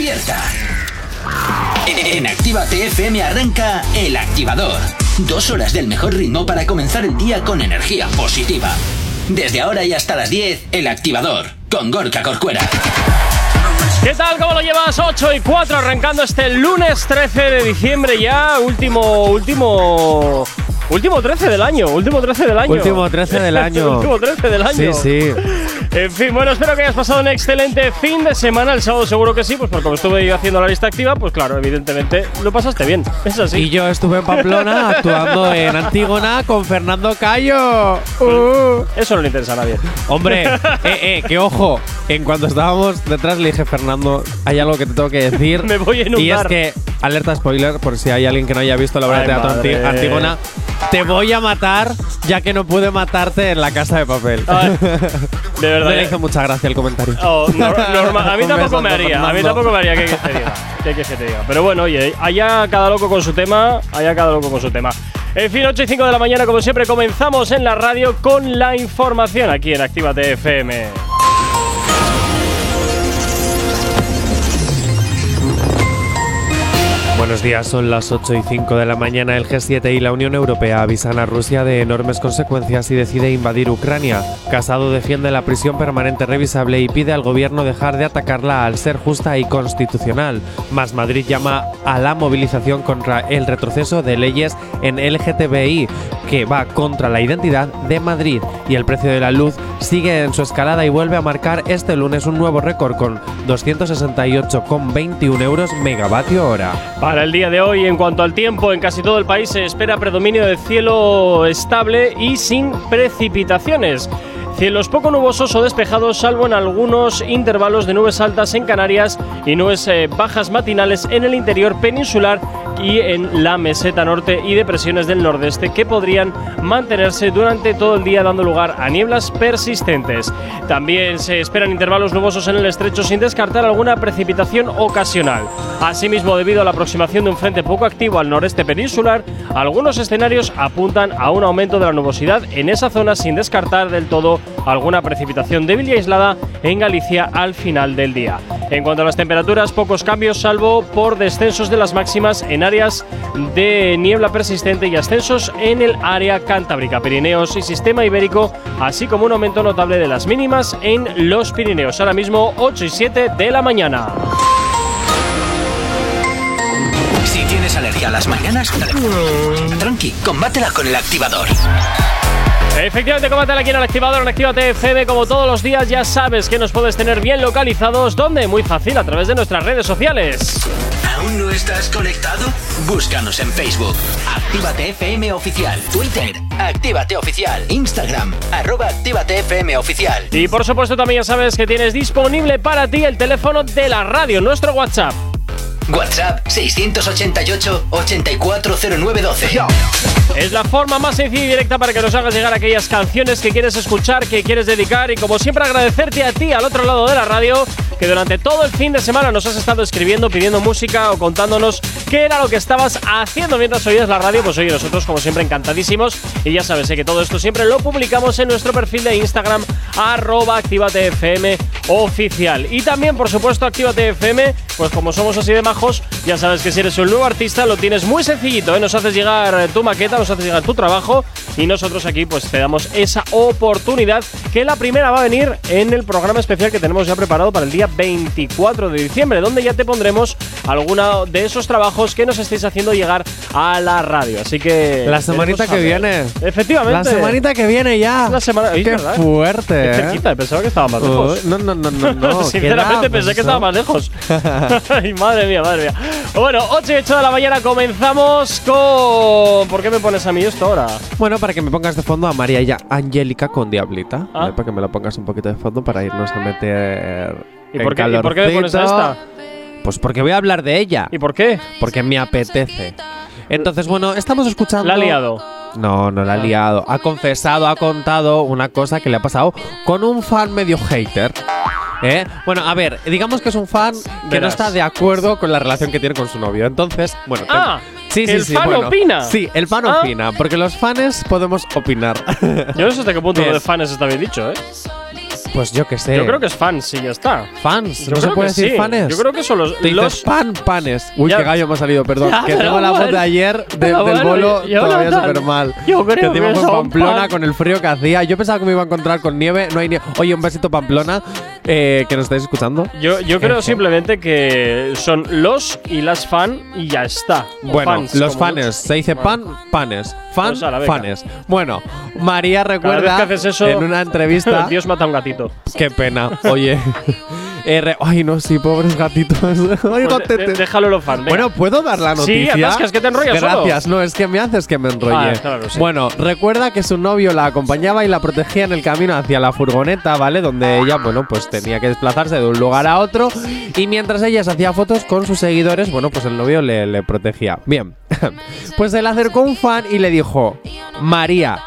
despierta. En Activa TFM arranca El Activador. Dos horas del mejor ritmo para comenzar el día con energía positiva. Desde ahora y hasta las 10, El Activador, con Gorka Corcuera. ¿Qué tal? ¿Cómo lo llevas? 8 y 4 arrancando este lunes 13 de diciembre ya, último, último Último 13 del año, último 13 del año. Último 13 del año. último 13 del año. Sí, sí. En fin, bueno, espero que hayas pasado un excelente fin de semana. El sábado seguro que sí, pues porque como estuve yo haciendo la lista activa, pues claro, evidentemente lo pasaste bien. Es así. Y yo estuve en Pamplona actuando en Antígona con Fernando Cayo. Uh. Eso no le interesa a nadie. Hombre, eh, eh, que ojo. En cuanto estábamos detrás le dije, Fernando, hay algo que te tengo que decir. Me voy a inundar. Y es que, alerta spoiler, por si hay alguien que no haya visto la obra de teatro madre. Antígona, te voy a matar ya que no pude matarte en la casa de papel. Ay, de verdad. Me hizo mucha gracia el comentario. Oh. A mí tampoco me haría. A mí tampoco me haría que, que te diga. Que, que te diga. Pero bueno, oye, allá cada loco con su tema. Allá cada loco con su tema. En fin, 8 y 5 de la mañana, como siempre, comenzamos en la radio con la información aquí en Actívate FM. Buenos días, son las 8 y 5 de la mañana. El G7 y la Unión Europea avisan a Rusia de enormes consecuencias y decide invadir Ucrania. Casado defiende la prisión permanente revisable y pide al gobierno dejar de atacarla al ser justa y constitucional. Más Madrid llama a la movilización contra el retroceso de leyes en LGTBI, que va contra la identidad de Madrid. Y el precio de la luz sigue en su escalada y vuelve a marcar este lunes un nuevo récord con 268,21 euros megavatio hora. Para el día de hoy, en cuanto al tiempo, en casi todo el país se espera predominio de cielo estable y sin precipitaciones. Cielos poco nubosos o despejados, salvo en algunos intervalos de nubes altas en Canarias y nubes eh, bajas matinales en el interior peninsular y en la meseta norte y depresiones del nordeste que podrían mantenerse durante todo el día dando lugar a nieblas persistentes. También se esperan intervalos nubosos en el estrecho sin descartar alguna precipitación ocasional. Asimismo, debido a la aproximación de un frente poco activo al noreste peninsular, algunos escenarios apuntan a un aumento de la nubosidad en esa zona sin descartar del todo alguna precipitación débil y aislada en Galicia al final del día. En cuanto a las temperaturas, pocos cambios salvo por descensos de las máximas en áreas de niebla persistente y ascensos en el área cantábrica, Pirineos y sistema ibérico, así como un aumento notable de las mínimas en los Pirineos. Ahora mismo 8 y 7 de la mañana. Si tienes alergia a las mañanas, tranqui, combátela con El Activador. Efectivamente, combátela aquí en el activador en Actívate FM. Como todos los días, ya sabes que nos puedes tener bien localizados. ¿Dónde? Muy fácil, a través de nuestras redes sociales. ¿Aún no estás conectado? Búscanos en Facebook. Actívate FM Oficial. Twitter. Actívate Oficial. Instagram. Arroba Actívate FM Oficial. Y por supuesto, también ya sabes que tienes disponible para ti el teléfono de la radio, nuestro WhatsApp. WhatsApp 688-840912. Es la forma más sencilla y directa para que nos hagas llegar aquellas canciones que quieres escuchar, que quieres dedicar y como siempre agradecerte a ti al otro lado de la radio que durante todo el fin de semana nos has estado escribiendo, pidiendo música o contándonos qué era lo que estabas haciendo mientras oías la radio. Pues oye, nosotros como siempre encantadísimos y ya sabes eh, que todo esto siempre lo publicamos en nuestro perfil de Instagram arroba activatefm oficial. Y también, por supuesto, Actívate FM, pues como somos así de majos, ya sabes que si eres un nuevo artista lo tienes muy sencillito, ¿eh? nos haces llegar tu maqueta, nos haces llegar tu trabajo y nosotros aquí pues te damos esa oportunidad que la primera va a venir en el programa especial que tenemos ya preparado para el día 24 de diciembre, donde ya te pondremos alguno de esos trabajos que nos estéis haciendo llegar a la radio. Así que La semanita que viene. Efectivamente. La semanita que viene ya. La semana- Qué ¿verdad? fuerte. Qué ¿eh? cerquita, pensaba que estaba más lejos. Uy, no, no, no, no, no. Sinceramente ¿qué pensé que da? estaba más lejos. Ay, madre mía, madre mía. Bueno, 8 y 8 de la mañana comenzamos con. ¿Por qué me pones a mí esto ahora? Bueno, para que me pongas de fondo a María y a Angélica con Diablita. Ah. ¿vale? Para que me lo pongas un poquito de fondo para irnos a meter. ¿Y por, qué, ¿y por qué me pones a esta? Pues porque voy a hablar de ella. ¿Y por qué? Porque me apetece. Entonces, bueno, estamos escuchando. La ha liado. No, no la ha liado. Ha confesado, ha contado una cosa que le ha pasado con un fan medio hater. ¿Eh? Bueno, a ver, digamos que es un fan que no Verás. está de acuerdo con la relación que tiene con su novio. Entonces, bueno. Ah, sí, sí, el sí, fan bueno. opina. Sí, el fan Ah. opina. Porque los fans podemos opinar. Yo no sé hasta qué punto lo de fans está bien dicho, ¿eh? Pues yo qué sé. Yo creo que es fans y ya está. Fans. Yo ¿No se puede que decir sí. fanes? Yo creo que son los. Te los pan, panes. Uy, Ya. qué gallo me ha salido, perdón. Ya, que tengo la voz bueno. de ayer de- del bueno, bolo yo todavía no súper mal. Yo creo que encima que Pamplona pan. con el frío que hacía. Yo pensaba que me iba a encontrar con nieve. No hay nieve. Oye, un besito Pamplona, eh, que nos estáis escuchando. Yo, yo creo simplemente que son los y las fan y ya está. O Bueno, fans, los fanes. Se dice pan, panes. Fan, Pues fanes. Bueno, María Cada recuerda vez que haces eso, en una entrevista. Dios mata a un gatito. Qué pena. Oye. Ay, no, sí, pobres gatitos. Ay, Pues de- gatete. de- déjalo los fan. venga. Bueno, ¿puedo dar la Sí, noticia? atascas, que te enrollas. Gracias, no, es que me haces que me enrolle. Ah, claro, sí. Bueno, recuerda que su novio la acompañaba y la protegía en el camino hacia la furgoneta, ¿vale? Donde ella, bueno, pues tenía que desplazarse de un lugar a otro. Y mientras ella se hacía fotos con sus seguidores, bueno, pues el novio le, le protegía. Bien. Pues se le acercó un fan y le dijo, María,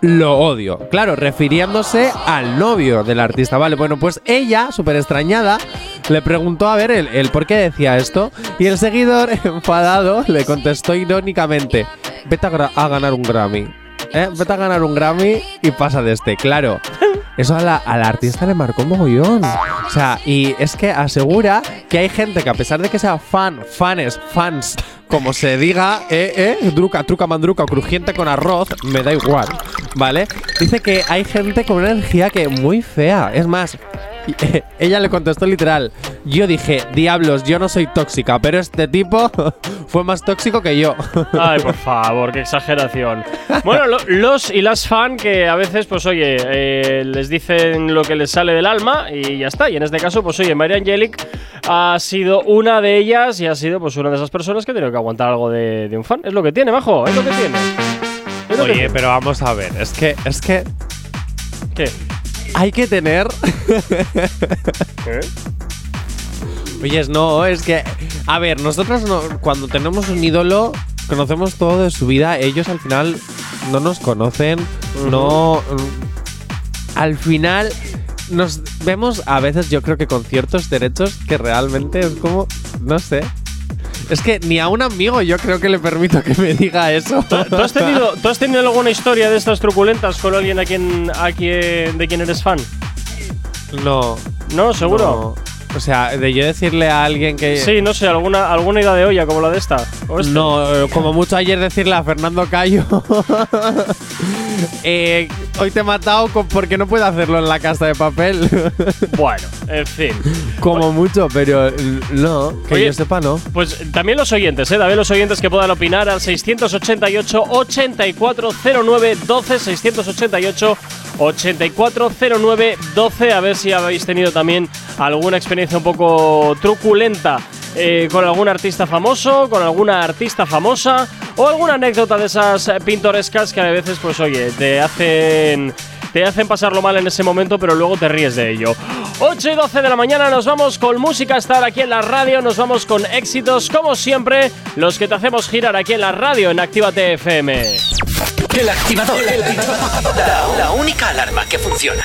lo odio. Claro, refiriéndose al novio del artista, ¿vale? Bueno, pues ella, súper extrañada, le preguntó a ver el, el por qué decía esto. Y el seguidor, enfadado, le contestó irónicamente, vete a, a ganar un Grammy. ¿Eh? Vete a ganar un Grammy y pasa de este. Claro, eso a la, al artista le marcó un mogollón. O sea, y es que asegura que hay gente que a pesar de que sea fan, fanes, fans, como se diga, eh, eh, druca, truca, mandruca, crujiente con arroz, me da igual, ¿vale? Dice que hay gente con una energía que muy fea. Es más, eh, ella le contestó literal. Yo dije, diablos, yo no soy tóxica, pero este tipo fue más tóxico que yo. Ay, por favor, qué exageración. Bueno, lo- los y las fan que a veces, pues oye, eh, les dicen lo que les sale del alma y ya está. Y en este caso, pues oye, María Angelic ha sido una de ellas y ha sido pues una de esas personas que ha tenido que aguantar algo de, de un fan. Es lo que tiene, majo, es lo que tiene. Lo Oye, pero vamos a ver, es que, es que ¿Qué? hay que tener. ¿Qué? Oye, no, es que. A ver, nosotros no- cuando tenemos un ídolo, conocemos todo de su vida. Ellos al final no nos conocen. No. mm, Al final. Nos vemos a veces, yo creo que con ciertos derechos que realmente es como. No sé. Es que ni a un amigo yo creo que le permito que me diga eso. ¿Tú, tú has tenido, ¿Tú has tenido alguna historia de estas truculentas con alguien a quien, a quien, de quien eres fan? No. ¿No? ¿Seguro? no. O sea, de yo decirle a alguien que. Sí, no sé, alguna, alguna idea de olla como la de esta. ¿O esta? No, eh, como mucho ayer decirle a Fernando Cayo. eh, hoy te he matado porque no puedo hacerlo en la casa de papel. Bueno, en fin. como mucho, pero eh, no, que Oye, yo sepa, no. Pues también los oyentes, ¿eh? También los oyentes que puedan opinar al 688-8409-12, 688-8409-12, a ver si habéis tenido también alguna experiencia un poco truculenta eh, con algún artista famoso, con alguna artista famosa o alguna anécdota de esas pintorescas que a veces, pues oye, te hacen te hacen pasarlo mal en ese momento, pero luego te ríes de ello. 8 y 12 de la mañana nos vamos con música estar aquí en la radio, nos vamos con éxitos, como siempre, los que te hacemos girar aquí en la radio en Actívate FM. El activador. La única alarma que funciona.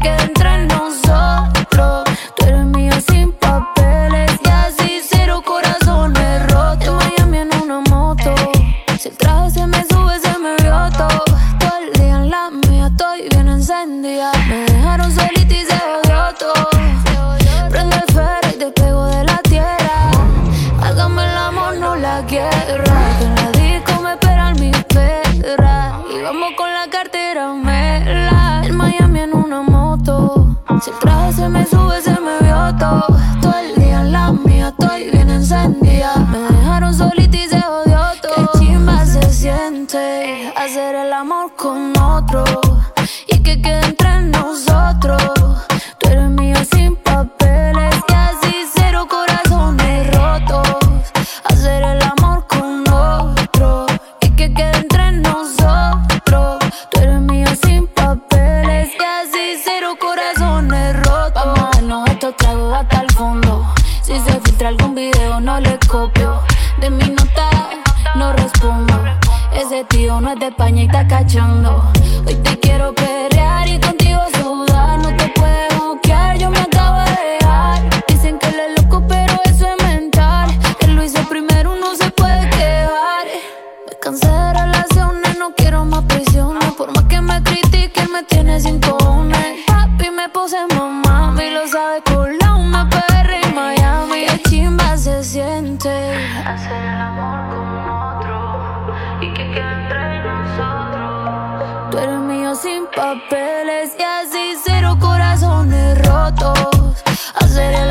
Y so España y está cachando. Hoy te quiero perrear papeles y así cero corazones rotos. Hacer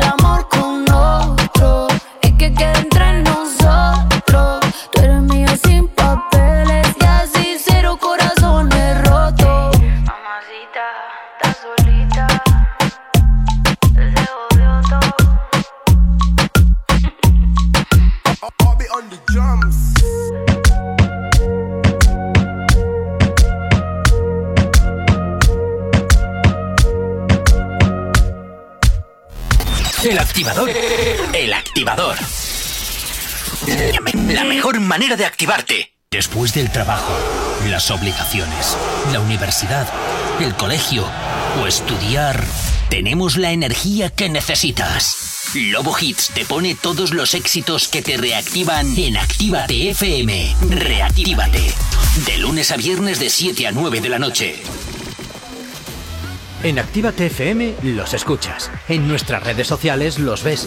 manera de activarte. Después del trabajo, las obligaciones, la universidad, el colegio o estudiar, tenemos la energía que necesitas. Lobo Hits te pone todos los éxitos que te reactivan en Actívate FM. Reactívate. De lunes a viernes de 7 a 9 de la noche. En Actívate FM los escuchas. En nuestras redes sociales los ves.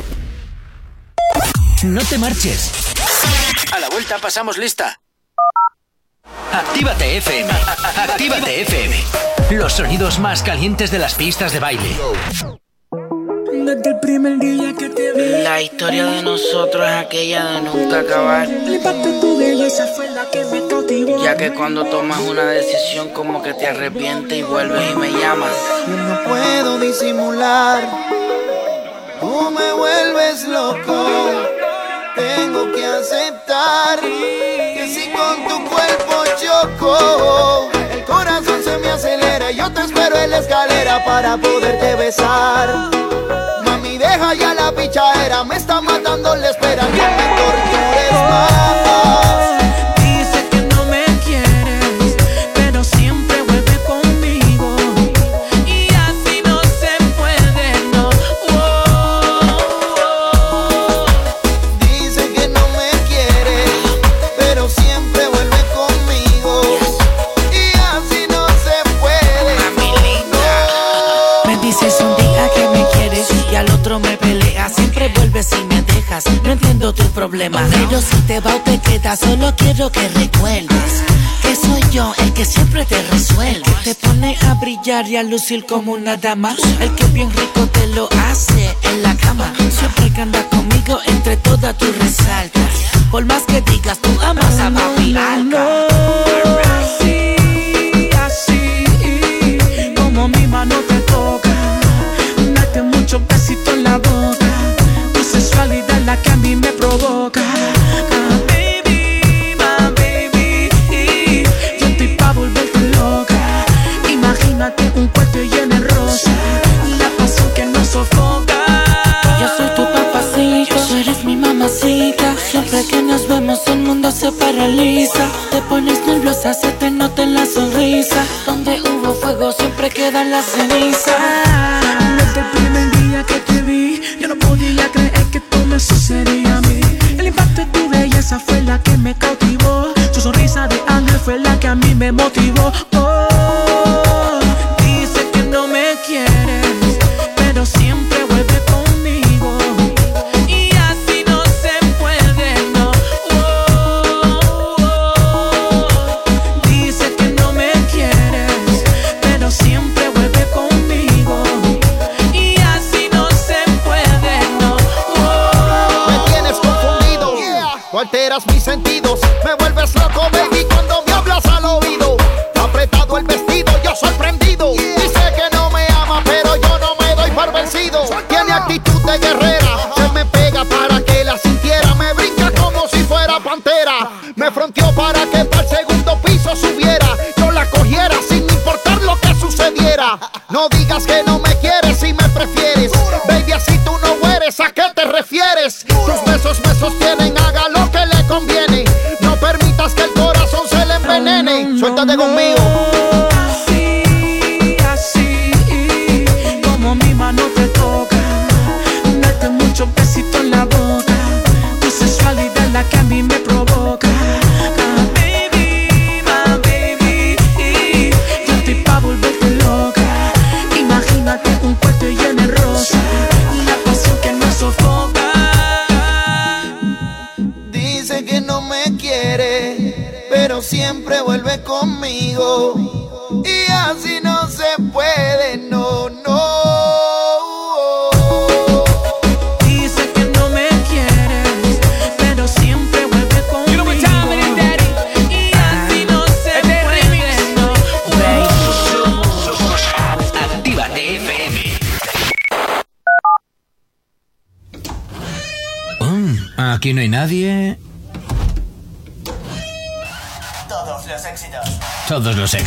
No te marches. A la vuelta pasamos lista. Actívate FM. Actívate FM. Los sonidos más calientes de las pistas de baile. Desde el primer día que te vi, La historia de nosotros es aquella de nunca acabar. el impacto de tu belleza fue la que me cautivó. Ya que cuando tomas una decisión como que te arrepientes y vuelves y me llamas. Yo no puedo disimular. Tú me vuelves loco. Que aceptar que si con tu cuerpo choco, el corazón se me acelera. y Yo te espero en la escalera para poderte besar. Mami, deja ya la pichadera. Me está matando la espera. No me tortures. No entiendo tu problema. Pero si te va o te quedas, solo quiero que recuerdes que soy yo el que siempre te resuelve. Te pone a brillar y a lucir como una dama. El que bien rico te lo hace en la cama. Siempre que anda conmigo, entre todas tú resaltas. Por más que digas, tú amas a papi Alca. Así, así, como mi mano te toca. Date muchos besitos en la boca. Que a mí me provoca. Baby, baby. Yo estoy pa' volverte loca. Imagínate un cuarto lleno de rosa. La pasión que nos sofoca. Yo soy tu papacito, eres mi mamacita. Siempre que nos vemos el mundo se paraliza. Te pones nerviosa, se te nota en la sonrisa. Donde hubo fuego siempre queda la ceniza.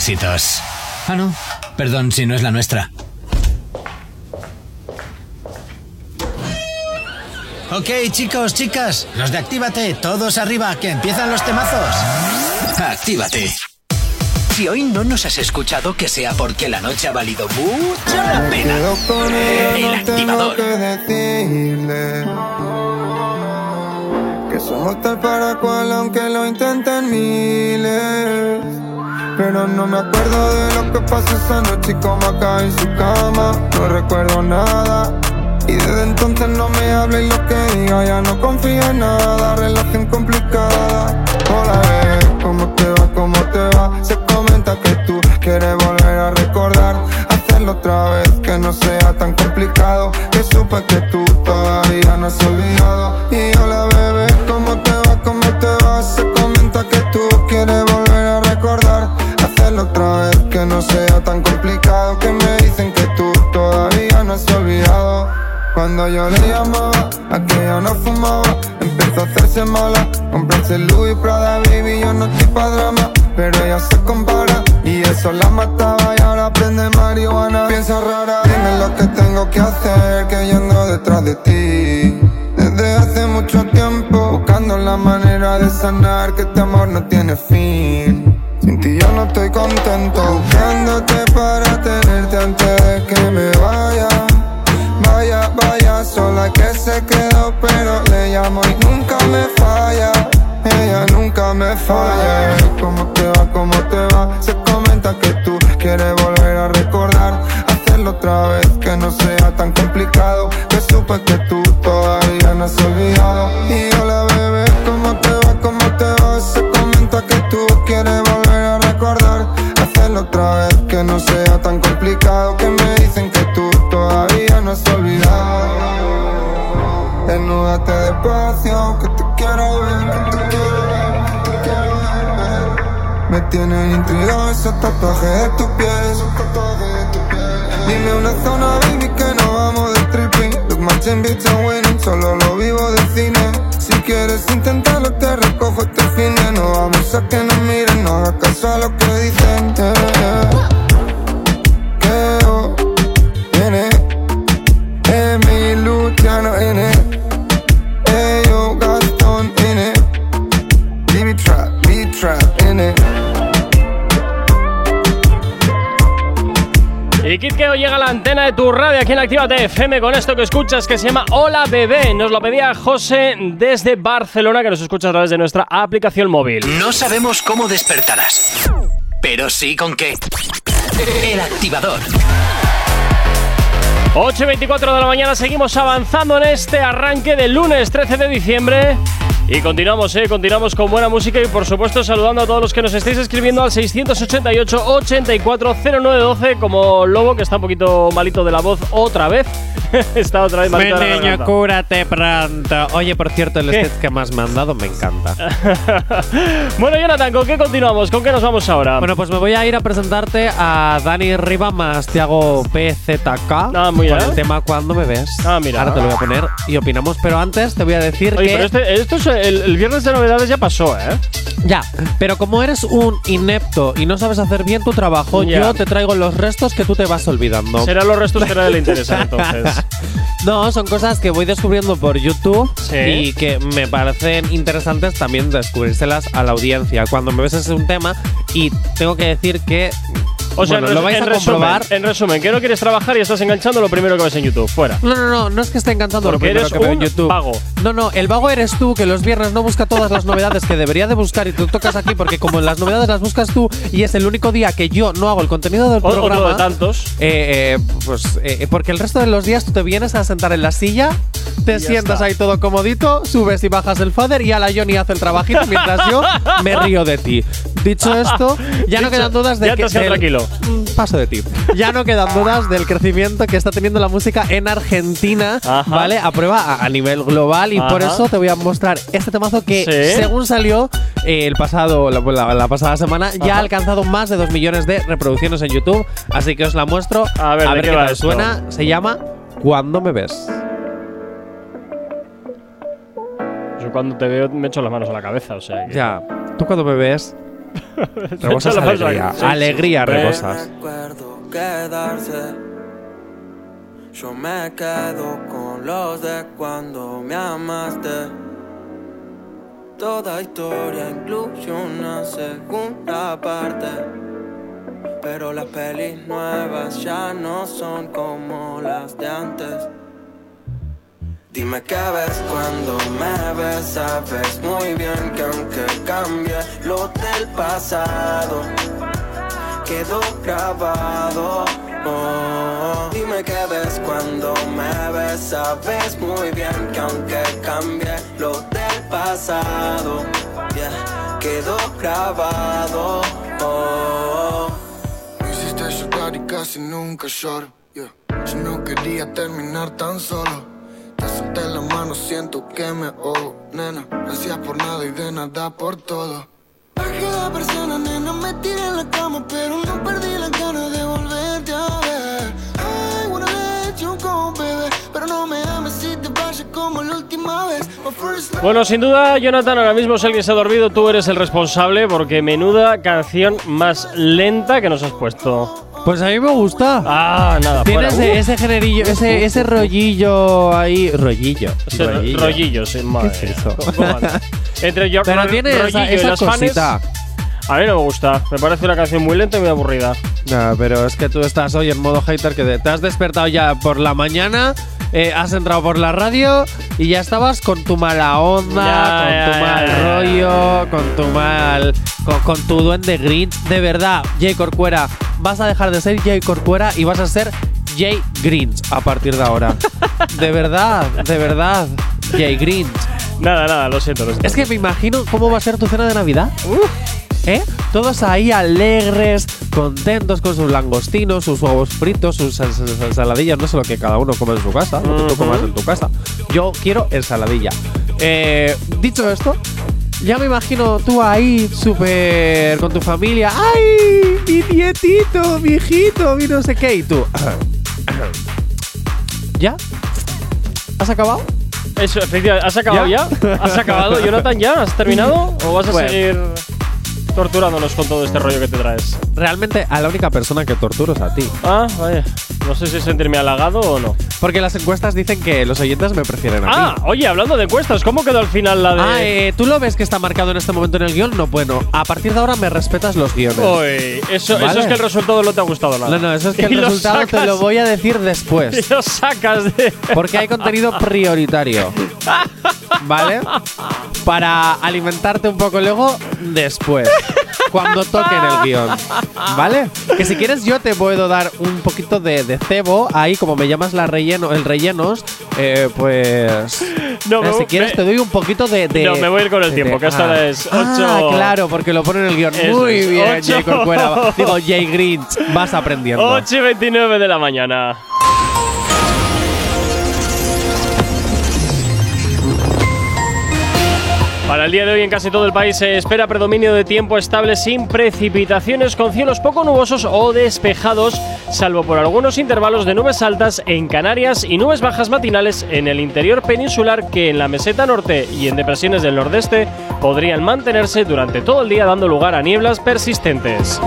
Éxitos. Ah, no. Perdón si no es la nuestra. Ok, chicos, chicas, los de Actívate, todos arriba, que empiezan los temazos. Actívate. Si hoy no nos has escuchado, que sea porque la noche ha valido mucho la pena. Quedo con ella, El no activador. que que somos tal para cual aunque lo intenten miles. Pero no me acuerdo de lo que pasó esa noche y cómo acabé en su cama. No recuerdo nada. Y desde entonces no me habla y lo que diga ya no confío en nada. Relación complicada. Hola, bebé, ¿cómo te va? ¿Cómo te va? Se comenta que tú quieres volver a recordar. Hacerlo otra vez, que no sea tan complicado. Que supe que tú todavía no has olvidado. Y bebé, sea tan complicado. Que me dicen que tú todavía no has olvidado. Cuando yo le llamaba, aquella no fumaba, empezó a hacerse mala. Comprarse Louis Prada, baby, yo no estoy pa' drama, pero ella se compara y eso la mataba y ahora prende marihuana. Piensa rara, dime lo que tengo que hacer, que yo ando detrás de ti. Desde hace mucho tiempo, buscando la manera de sanar que este amor no tiene fin. Ti yo no estoy contento, buscándote para tenerte antes de que me vaya. Vaya, vaya, sola que se quedó, pero le llamo y nunca me falla. Ella nunca me falla. ¿Cómo te va? ¿Cómo te va? Se comenta que tú quieres volver a recordar. Hacerlo otra vez, que no sea tan complicado. Que supe que tú todavía no has olvidado. Otra vez, que no sea tan complicado. Que me dicen que tú todavía no has olvidado. Desnúdate despacio, que te quiero ver, que te quiero ver, que te quiero ver. Me tienen intrigado esos tatuajes de tu piel, esos tatuajes de tu piel. Dime una zona, baby, que no vamos de tripping. Look matching bitch and winning, solo lo vivo de cine. Si quieres intentarlo, te recojo este fin de No vamos a que nos miren, no hagas caso a lo que dicen. yeah. Que viene, Emi, Luciano, N. Eyo, Y Kid Keo llega a la antena de tu radio aquí en Actívate FM con esto que escuchas que se llama Hola Bebé. Nos lo pedía José desde Barcelona que nos escucha a través de nuestra aplicación móvil. No sabemos cómo despertarás, pero sí con qué. El activador. 8 y 24 de la mañana seguimos avanzando en este arranque del lunes 13 de diciembre. Y continuamos, eh, continuamos con buena música y por supuesto saludando a todos los que nos estáis escribiendo al 688 840912 como Lobo que está un poquito malito de la voz otra vez. está otra vez malito de la niño, garganta. cúrate pronto. Oye, por cierto, el sketch que más me han dado me encanta. bueno, Jonathan, ¿con qué continuamos? ¿Con qué nos vamos ahora? Bueno, pues me voy a ir a presentarte a Dani Riva más Tiago PZK Ah, mira. con el tema Cuando me ves. Ah, mira. Ahora te lo voy a poner y opinamos, pero antes te voy a decir Oye, que pero este, esto es el, el viernes de novedades ya pasó, ¿eh? Ya, pero como eres un inepto y no sabes hacer bien tu trabajo, Ya. yo te traigo los restos que tú te vas olvidando. Serán los restos que nadie le interesan entonces. No, son cosas que voy descubriendo por YouTube Sí. y que me parecen interesantes también descubrírselas a la audiencia. Cuando me ves es un tema y tengo que decir que O sea, bueno, en, lo vais en a resumen, comprobar. en resumen, que no quieres trabajar y estás enganchando lo primero que ves en YouTube. Fuera. No, no, no, no es que esté encantando lo Porque primero eres que veo en YouTube. vago. No, no, el vago eres tú que los viernes no busca todas las novedades que debería de buscar y tú tocas aquí porque como las novedades las buscas tú y es el único día que yo no hago el contenido del otro programa. de tantos. Eh, eh, pues eh, porque el resto de los días tú te vienes a sentar en la silla, te sientas está. ahí todo comodito, subes y bajas el fader y a la Johnny hace el trabajito mientras yo me río de ti. Dicho esto, ya no quedan dudas de ya te que has quedado del- tranquilo. Mm, paso de ti. Ya no quedan dudas del crecimiento que está teniendo la música en Argentina, Ajá. ¿vale? A prueba a, a nivel global y por eso te voy a mostrar este temazo que Sí. según salió eh, el pasado la, la- la pasada semana ya ha alcanzado más de 2 millones de reproducciones en YouTube, así que os la muestro A ver, ¿de qué qué tal suena. Se llama Cuando me ves. Yo cuando te veo me echo las manos a la cabeza, o sea. que- Ya, tú cuando me ves rebosas alegría, alegría rebosas. Yo me quedo con los de cuando me amaste. Toda historia incluye una segunda parte. Pero las pelis nuevas ya no son como las de antes. Dime qué ves cuando me ves, sabes muy bien que aunque cambie lo del pasado, quedó grabado. Oh, dime qué ves cuando me ves, sabes muy bien que aunque cambie lo del pasado, yeah, quedó grabado. Oh, Me hiciste llorar y casi nunca lloro. Yo no quería terminar tan solo. Te solté la mano, siento que me ahogo, nena. Gracias por nada y de nada por todo. Bajé la persona, nena, me tiré en la cama, pero no perdí las ganas de volverte a ver. I wanna let you go, baby, pero no me ames si te vayas como la última vez. My first Bueno, sin duda, Jonathan, ahora mismo si alguien se ha dormido, tú eres el responsable porque menuda canción más lenta que nos has puesto. Pues a mí me gusta. Ah, nada, Tiene fuera. ese, ese generillo, ese, ese rollillo ahí. Rollillo. ese ro- rollillo, sí, madre ¿Qué es eso? Entre yo, Pero ro- tiene esa, rollillo y esa fanes, cosita. A mí no me gusta. Me parece una canción muy lenta y muy aburrida. No, pero es que tú estás hoy en modo hater que te has despertado ya por la mañana, eh, has entrado por la radio y ya estabas con tu mala onda, Ya, con ya, tu mal ya, rollo, con tu mal. Con, con tu duende Grinch. De verdad, Jay Corcuera, vas a dejar de ser Jay Corcuera y vas a ser Jay Grinch a partir de ahora. de verdad, de verdad, Jay Grinch. Nada, nada, lo siento, lo siento. Es que me imagino cómo va a ser tu cena de Navidad. ¿Eh? Todos ahí alegres, contentos con sus langostinos, sus huevos fritos, sus sal- sal- sal- ensaladillas. No sé lo que cada uno come en su casa, lo que tú comas en tu casa. Yo quiero ensaladilla. Eh, dicho esto, ya me imagino tú ahí súper con tu familia. ¡Ay! Mi nietito, mi hijito, mi no sé qué. Y tú. ¿Ya? ¿Has acabado? Eso, efectivamente. ¿Has acabado ya? ¿Ya? ¿Has acabado, Jonathan, ya? ¿Has terminado? ¿O vas a Bueno. seguir torturándonos con todo este rollo que te traes? Realmente a la única persona que torturo es a ti. Ah, vaya. No sé si sentirme halagado o no. Porque las encuestas dicen que los oyentes me prefieren a Ah, mí. oye, hablando de encuestas, ¿cómo quedó al final la de. Ah, eh, ¿tú lo ves que está marcado en este momento en el guion? No, bueno, a partir de ahora me respetas los guiones. Uy, eso, eso es que el resultado no te ha gustado nada. No, no, eso es que Y el resultado te lo voy a decir Y después. lo sacas de. Porque hay contenido prioritario. ¿Vale? Para alimentarte un poco luego después. Cuando toque en el guion. ¿Vale? Que si quieres yo te puedo dar un poquito de, de cebo. Ahí, como me llamas la relleno, el rellenos, eh, pues... No, eh, me- si quieres me- te doy un poquito de... de- No, me voy a ir con el de- tiempo, que esta ah. es Ah, ocho- claro, porque lo pone en el guion. Muy bien. Jay Corcuera. Digo, Jay Grinch, vas aprendiendo. 8 y 29 de la mañana. Para el día de hoy en casi todo el país se espera predominio de tiempo estable sin precipitaciones con cielos poco nubosos o despejados, salvo por algunos intervalos de nubes altas en Canarias y nubes bajas matinales en el interior peninsular que en la meseta norte y en depresiones del nordeste podrían mantenerse durante todo el día dando lugar a nieblas persistentes.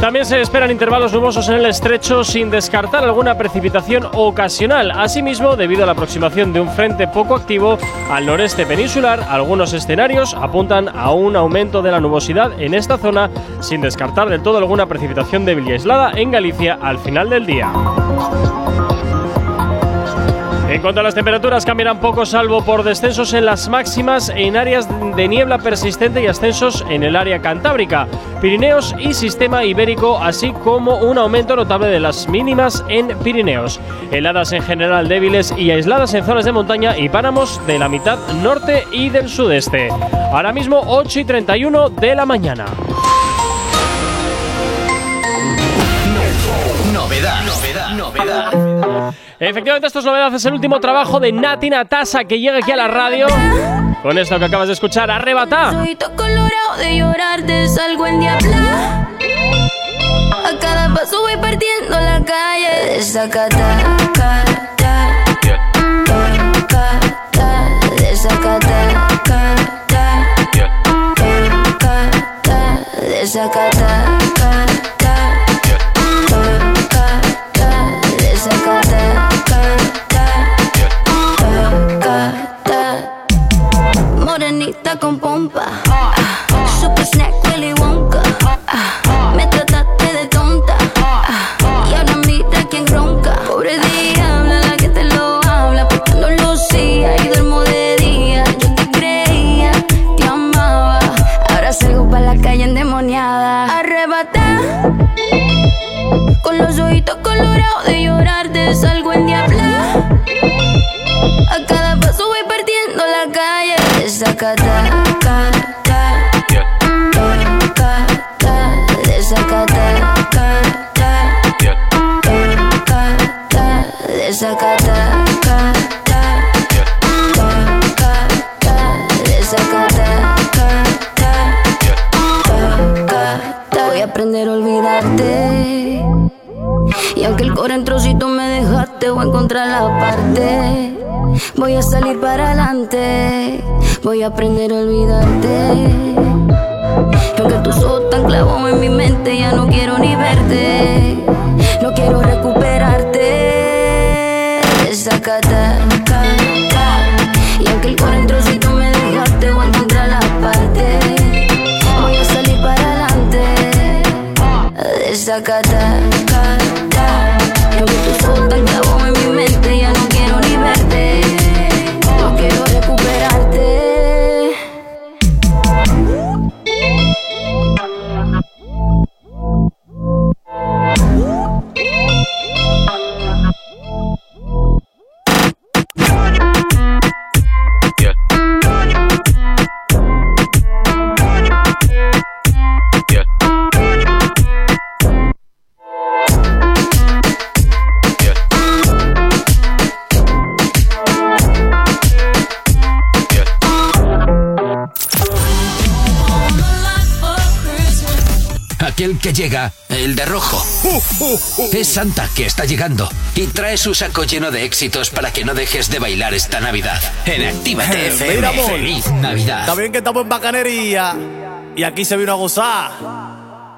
También se esperan intervalos nubosos en el estrecho sin descartar alguna precipitación ocasional. Asimismo, debido a la aproximación de un frente poco activo al noreste peninsular, algunos escenarios apuntan a un aumento de la nubosidad en esta zona sin descartar del todo alguna precipitación débil y aislada en Galicia al final del día. En cuanto a las temperaturas, cambiarán poco, salvo por descensos en las máximas en áreas de niebla persistente y ascensos en el área cantábrica, Pirineos y sistema ibérico, así como un aumento notable de las mínimas en Pirineos. Heladas en general débiles y aisladas en zonas de montaña y páramos de la mitad norte y del sudeste. Ahora mismo 8 y 31 de la mañana. Novedad, novedad, novedad. Efectivamente, esto es novedad, es el último trabajo de Nati Natasa que llega aquí a la radio. Con esto que acabas de escuchar, arrebata. Soy todo colorado de llorar, te salgo en diabla. A cada paso voy perdiendo la calle de Zacata. De Zacata. De Zacata. De Morenita con pompa. Super snack, Willy Wonka. Me trataste de tonta. Y ahora mira quién ronca. Pobre diabla, la que te lo habla. Porque no lucía y duermo de día. Yo te creía, te amaba. Ahora salgo pa' la calle endemoniada. Arrebata. Con los ojitos colorados de llorar, te salgo en calle de Zacata. De Zacata. De Zacata. De Zacata. Voy a aprender a olvidarte. Y aunque el coro en trocito me dejaste, voy a encontrar la parte. Voy a salir para adelante. Voy a aprender a olvidarte. Y aunque tus ojos tan clavos en mi mente, ya no quiero ni verte. No quiero recuperarte. Desacata. Y aunque el coro me dejaste, voy a encontrar la parte. Voy a salir para adelante. Desacata. Que llega, el de rojo. Es Santa que está llegando y trae su saco lleno de éxitos para que no dejes de bailar esta Navidad. En Actívate FM. Mira, amor. Feliz Navidad. Está bien que estamos en bacanería y aquí se vino a gozar.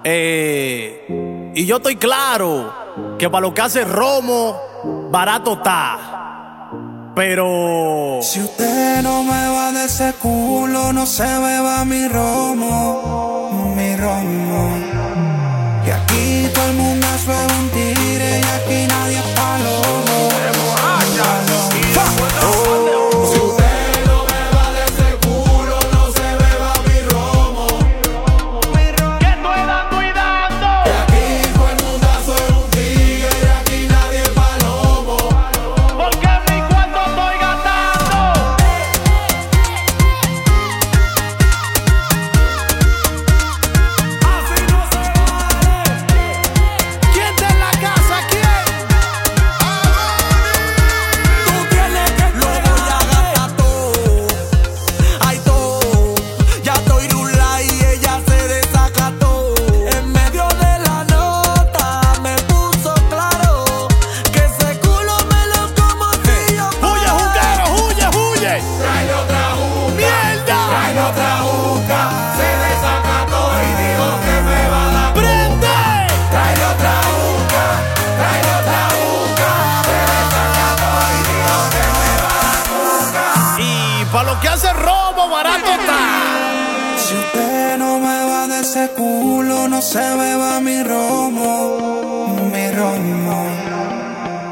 Eh, y yo estoy claro que para lo que hace Romo, barato está. Pero. Si usted no me va de ese culo, no se beba mi romo, mi romo. Todo el mundo es un tigre y aquí nadie es palomo. Se beba mi romo, mi romo.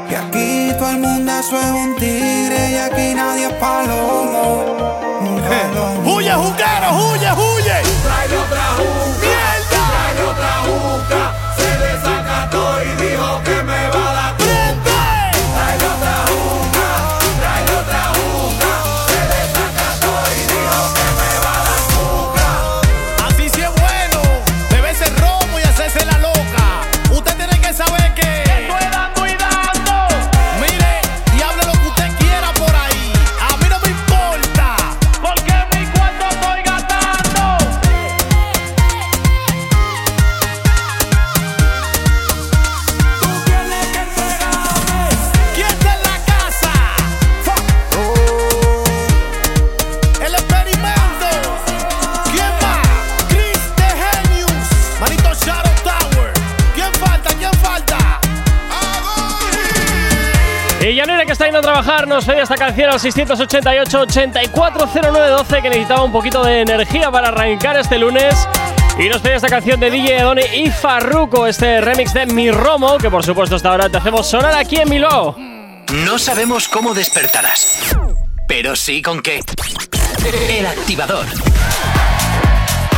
Y aquí todo el mundo es un tigre y aquí nadie es palomo. Trabajar nos pedía esta canción al 688-840912 que necesitaba un poquito de energía para arrancar este lunes. Y nos pedía esta canción de DJ Edoni y Farruko, este remix de Mi Romo, que por supuesto hasta ahora te hacemos sonar aquí en Miló. No sabemos cómo despertarás, pero sí con qué. El activador.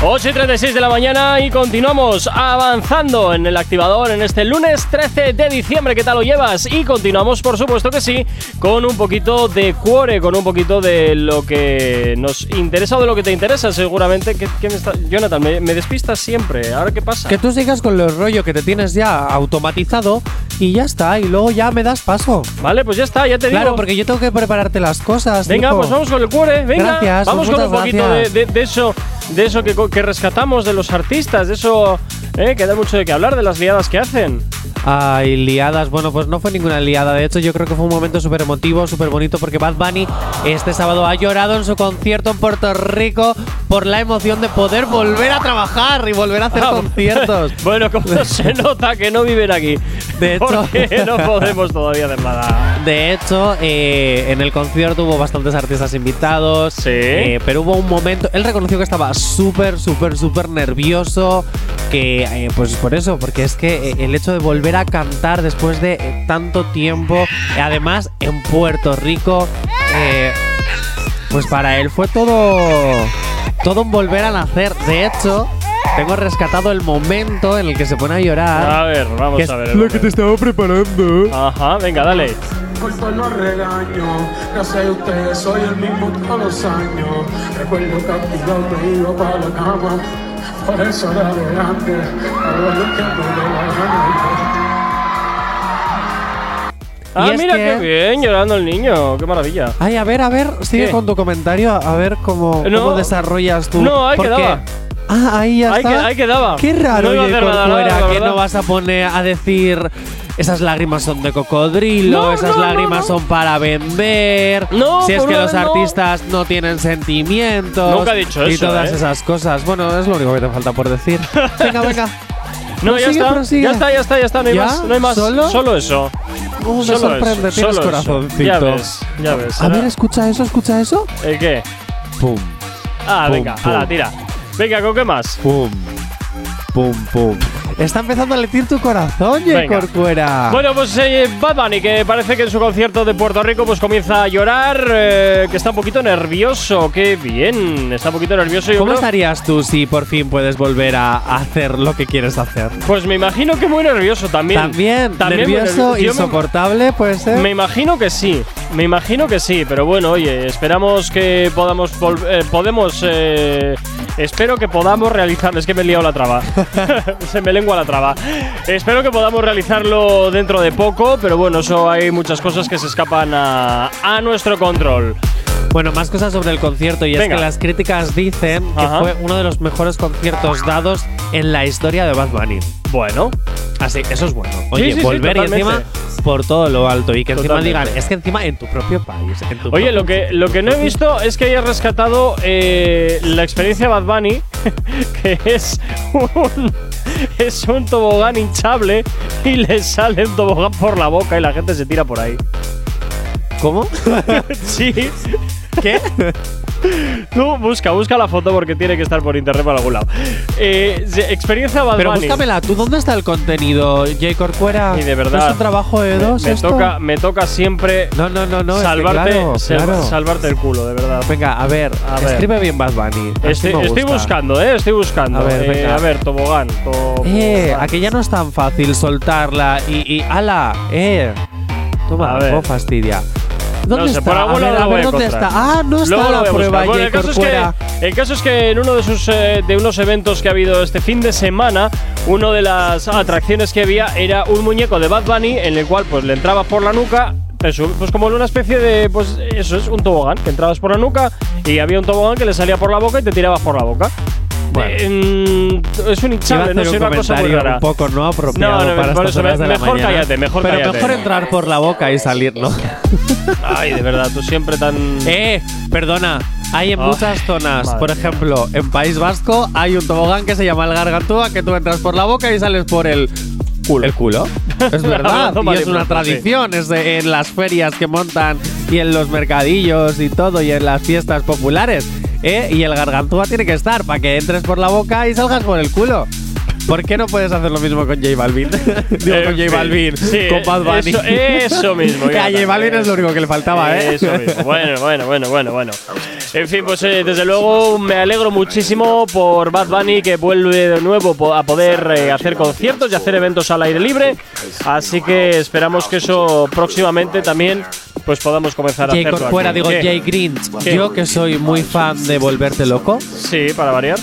8 y 36 de la mañana y continuamos avanzando en el activador en este lunes 13 de diciembre. ¿Qué tal lo llevas? Y continuamos, por supuesto que sí, con un poquito de cuore, con un poquito de lo que nos interesa o de lo que te interesa, seguramente. ¿Qué, qué me está- Jonathan, me, me despistas siempre. ¿Ahora qué pasa? Que tú sigas con los rollos que te tienes ya automatizado y ya está, y luego ya me das paso. Vale, pues ya está, ya te Claro, digo. porque yo tengo que prepararte las cosas. Venga, pues vamos con el cuore, venga. Gracias, vamos con un poquito de, gracias. de- de eso, de eso que, que rescatamos de los artistas, de eso eh, que da mucho de qué hablar, de las liadas que hacen. Ay, liadas. Bueno, pues no fue ninguna liada. De hecho, yo creo que fue un momento súper emotivo, súper bonito, porque Bad Bunny este sábado ha llorado en su concierto en Puerto Rico por la emoción de poder volver a trabajar y volver a hacer Ah, conciertos. Bueno, como se nota que no viven aquí. De hecho- no podemos todavía hacer nada. De hecho, eh, en el concierto hubo bastantes artistas invitados. eh, pero hubo un momento. Él reconoció que estaba súper, súper, súper nervioso. Que, eh, pues por eso, porque es que eh, el hecho de volver a cantar después de eh, tanto tiempo, eh, además en Puerto Rico, eh, pues para él fue todo. Todo un volver a nacer. De hecho. Tengo rescatado el momento en el que se pone a llorar. A ver, vamos que es a ver Lo que te estaba preparando. Ajá, venga, dale. Corto los regaños, gracias a ustedes soy el mismo todos los años. Recuerdo que me iba para la cama, por eso de adelante, lo que dé la gana. Ah, es mira que- qué bien, llorando el niño. Qué maravilla. Ay, a ver, a ver, sigue ¿Qué? con tu comentario, a ver cómo, No. cómo desarrollas tú. No, ahí quedaba. Ah, ahí ya Ahí está. que- ahí quedaba. Qué raro, No iba a oye, hacer nada, Corcuera, nada, que verdad. no vas a poner a decir esas lágrimas son de cocodrilo, No, esas no, lágrimas no, no. son para vender. No, si es que los artistas no tienen sentimientos. Nunca he dicho y eso, todas ¿eh? esas cosas. Bueno, es lo único que te falta por decir. venga, venga. No, ya está, ya está, ya está, ya está, no hay ¿Ya? más, no hay más. ¿Solo? eso. Oh, me Solo sorprende, eso, tienes solo eso. corazoncito. Ya ves, ya ves. A ver, escucha eso, escucha eso. ¿El qué? Pum, Ah, Pum, venga, pum. ala, tira. Venga, ¿con qué más? pum, pum, pum. Está empezando a latir tu corazón, J. Corcuera. Bueno, pues eh, Bad Bunny, que parece que en su concierto de Puerto Rico pues comienza a llorar, eh, que está un poquito nervioso. Qué bien, está un poquito nervioso. yo ¿Cómo creo- estarías tú si por fin puedes volver a hacer lo que quieres hacer? Pues me imagino que muy nervioso también. También, nervioso, me- insoportable, puede ser. Me imagino que sí, me imagino que sí, pero bueno, oye, esperamos que podamos, eh, podemos, eh, espero que podamos realizarlo, es que me he liado la traba, se me lengua la traba, espero que podamos realizarlo dentro de poco, pero bueno, eso hay muchas cosas que se escapan a, a nuestro control. Bueno, más cosas sobre el concierto y Venga. es que las críticas dicen que Ajá. fue uno de los mejores conciertos dados en la historia de Bad Bunny. Bueno, Así, eso es bueno. Oye, sí, sí, volver y encima por todo lo alto y que encima Totalmente. digan, es que encima en tu propio país. en tu Oye, propio lo que, lo que no he visto es que haya rescatado eh, la experiencia Bad Bunny, que es un, es un tobogán hinchable y le sale un tobogán por la boca y la gente se tira por ahí. ¿Cómo? sí. ¿Qué? Tú busca, busca la foto porque tiene que estar por internet por algún lado. Eh, experiencia Bad Pero Bunny. búscamela, ¿tú dónde está el contenido, J. Corcuera? Y de verdad. ¿No es un trabajo de dos me, toca, me toca siempre No, no, no, no. es que salvarte, claro, sal- claro. salvarte el culo, de verdad. Venga, a ver, A ver. escribe bien Bad Bunny. Estoy, buscando, eh, estoy buscando. A ver, Eh, venga. a ver, tobogán. tobogán. Eh, a que ya no es tan fácil soltarla y, y ala, eh. Toma, A ver. cómo fastidia. ¿Dónde no sé, está? por algún a ver, lado a lo voy ver a dónde encontrar. está. Ah, no está Luego lo la voy a prueba, buscar. Bueno, J. el, caso es que, el caso es que en uno de sus eh, de unos eventos que ha habido este fin de semana, una de las atracciones que había era un muñeco de Bad Bunny en el cual pues le entraba por la nuca, pues como en una especie de pues eso es un tobogán, que entrabas por la nuca y había un tobogán que le salía por la boca y te tirabas por la boca. Bueno. Eh, mm, es un hinchable, no sé, un una cosa muy rara. un poco no apropiado No, no, para por estas eso, horas de la mejor mañana. cállate, mejor Pero cállate. mejor entrar por la boca y salir, ¿no? Ay, de verdad, tú siempre tan. eh, perdona. Hay en Ah, muchas zonas, por ejemplo, en País Vasco hay un tobogán que se llama el gargantúa que tú entras por la boca y sales por el Culo. El culo. Es verdad. Y es una tradición. Es de- en las ferias que montan y en los mercadillos y todo y en las fiestas populares. ¿Eh? Y el gargantúa tiene que estar para que entres por la boca y salgas por el culo. ¿Por qué no puedes hacer lo mismo con J Balvin? Digo, con J fin, Balvin, sí, con Bad Bunny. eso- eso mismo, Que a J Balvin es lo único que le faltaba, ¿eh? Eso mismo. Bueno, bueno, bueno, bueno, bueno. En fin, pues eh, desde luego me alegro muchísimo por Bad Bunny que vuelve de nuevo a poder eh, hacer conciertos y hacer eventos al aire libre. Así que esperamos que eso próximamente también pues podamos comenzar a Jay hacerlo. Corcuera, aquí. digo ¿Qué? Jay Green. ¿Qué? Yo que soy muy fan de Volverte Loco. Sí, para variar.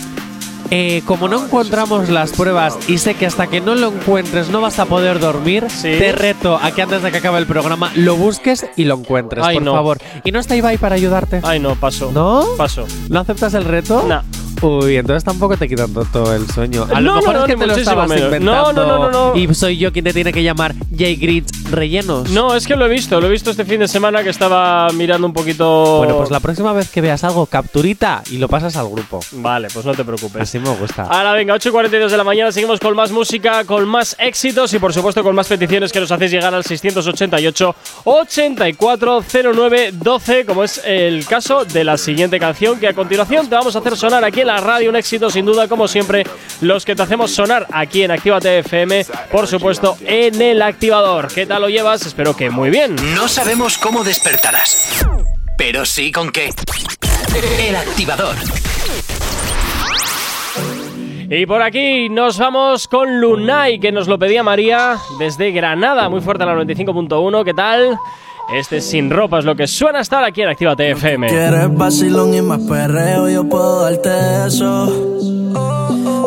Eh, como no encontramos las pruebas y sé que hasta que no lo encuentres no vas a poder dormir, te reto a que antes de que acabe el programa lo busques y lo encuentres, Ay, por no. favor. ¿Y no está Ibai para ayudarte? Ay, no, paso. ¿No? Paso. ¿No aceptas el reto? No. Uy, entonces tampoco te quitan todo el sueño. A lo No, mejor no, es que te lo estabas menos. inventando No, no, no, no, no. y soy yo quien te tiene que llamar Jay Grits rellenos. No, es que lo he visto, lo he visto este fin de semana que estaba mirando un poquito. Bueno, pues la próxima vez que veas algo, capturita y lo pasas al grupo. Vale, pues no te preocupes. Así me gusta. Ahora venga, 8 y 42 de la mañana, seguimos con más música, con más éxitos y por supuesto con más peticiones que nos hacéis llegar al 688 8409 12, como es el caso de la siguiente canción que a continuación te vamos a hacer sonar aquí en la radio, un éxito sin duda, como siempre, los que te hacemos sonar aquí en Actívate FM, por supuesto en el activador. ¿Qué tal lo llevas? Espero que muy bien. No sabemos cómo despertarás, pero sí con qué. El activador. Y por aquí nos vamos con Lunay, que nos lo pedía María desde Granada, muy fuerte a la 95.1. ¿Qué tal? Este es Sin Ropa es lo que suena estar aquí en Actívate FM. Quieres vacilón y más perreo, yo puedo darte eso.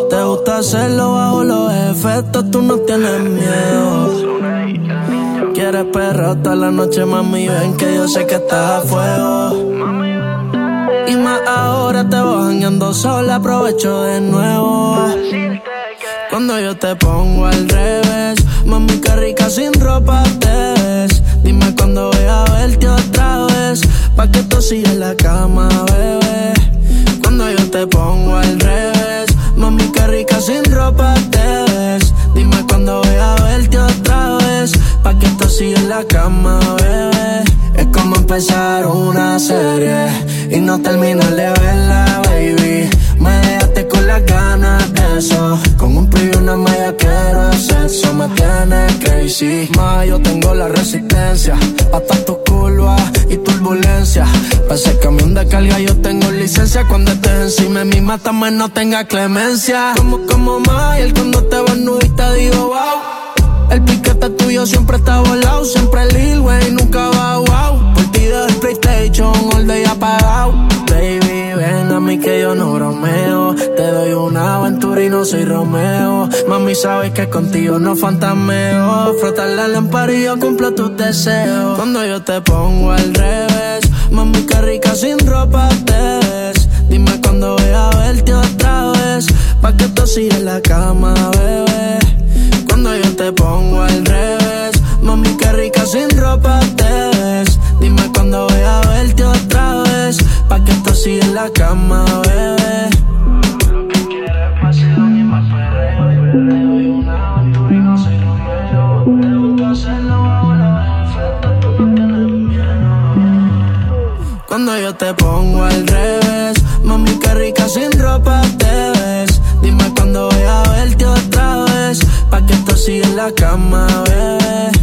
Te gusta hacerlo bajo los efectos, tú no tienes miedo. Quieres perro hasta la noche, mami, ven que yo sé que estás a fuego. Y más ahora te voy bañando sola, aprovecho de nuevo. Cuando yo te pongo al revés, mami, qué rica sin ropa te cuando voy a verte otra vez, pa' que tú sigas en la cama, bebé. Cuando yo te pongo al revés, mami, qué rica sin ropa te ves. Dime cuando voy a verte otra vez, pa' que tú sigas en la cama, bebé. Es como empezar una serie y no terminar de verla, baby. Ma, yo tengo la resistencia. Pa' tantos curvas y turbulencia. Pa' ese camión de carga yo tengo licencia. Cuando estés encima de mí, mátame, no tenga clemencia. Como, como Mayer cuando te vas nudo y te digo wow. El piquete tuyo siempre está volado. Siempre Lil Wayne, nunca va wow. Por ti dejo el PlayStation all day apagado. Baby, ven a mí que yo no bromeo. Te doy una aventura y no soy Romeo. Mami, sabes que contigo no fantameo. Frotar la lámpara y cumplo tus deseos. Cuando yo te pongo al revés, mami, qué rica sin ropa te ves. Dime cuando voy a verte otra vez. Pa' que sigas en la cama, bebé. Cuando yo te pongo al revés, mami, qué rica sin ropa te ves. Dime cuando voy a verte otra vez, pa' que tú sigas en la cama, bebé. Cuando yo te pongo al revés Mami, qué rica sin ropa te ves. Dime cuándo voy a verte otra vez. Pa' que esto siga en la cama, bebé.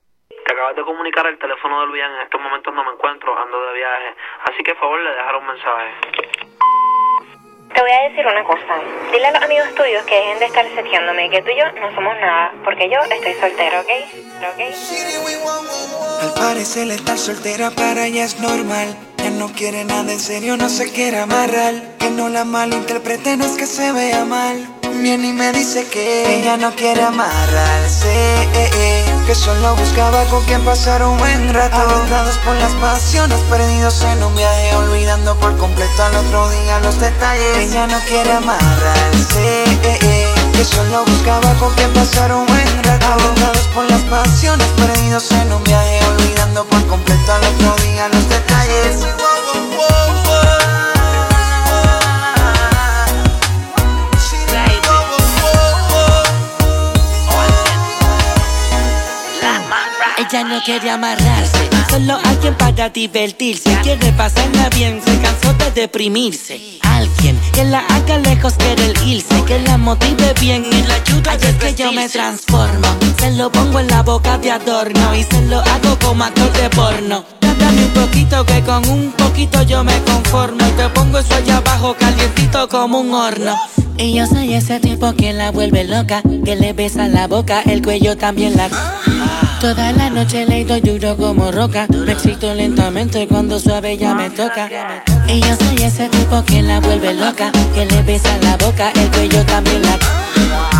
Acabas de comunicar el teléfono de Luis en estos momentos no me encuentro, ando de viaje. Así que, por favor, le dejaré un mensaje. Te voy a decir una cosa. Dile a los amigos tuyos que dejen de estar seteándome que tú y yo no somos nada. Porque yo estoy soltero, ¿ok? ¿Ok? Al parecer estar soltera para ella es normal. Ya no quiere nada en serio, no se quiere amarrar. Que no la malinterprete, no es que se vea mal. Viene y me dice que ella no quiere amarrarse. eh, eh, Que solo buscaba con quien pasar un buen rato. Aventados por las pasiones, perdidos en un viaje. Olvidando por completo al otro día los detalles. Ella no quiere amarrarse. eh, Que solo buscaba con quien pasar un buen rato. Aventados por las pasiones, perdidos en un viaje. Olvidando por completo al otro día los detalles. Ella no quiere amarrarse, solo alguien para divertirse. Quiere pasarla bien, se cansó de deprimirse. Alguien que la haga lejos quiere el irse, que la motive bien y la ayude a es que yo me transformo. Se lo pongo en la boca de adorno y se lo hago como actor de porno. Dame un poquito que con un poquito yo me conformo y te pongo eso allá abajo calientito como un horno. Y yo soy ese tipo que la vuelve loca, que le besa la boca, el cuello también la... Toda la noche le doy duro como roca, me excito lentamente cuando suave ya me toca. Y yo soy ese tipo que la vuelve loca, que le besa la boca, el cuello también la...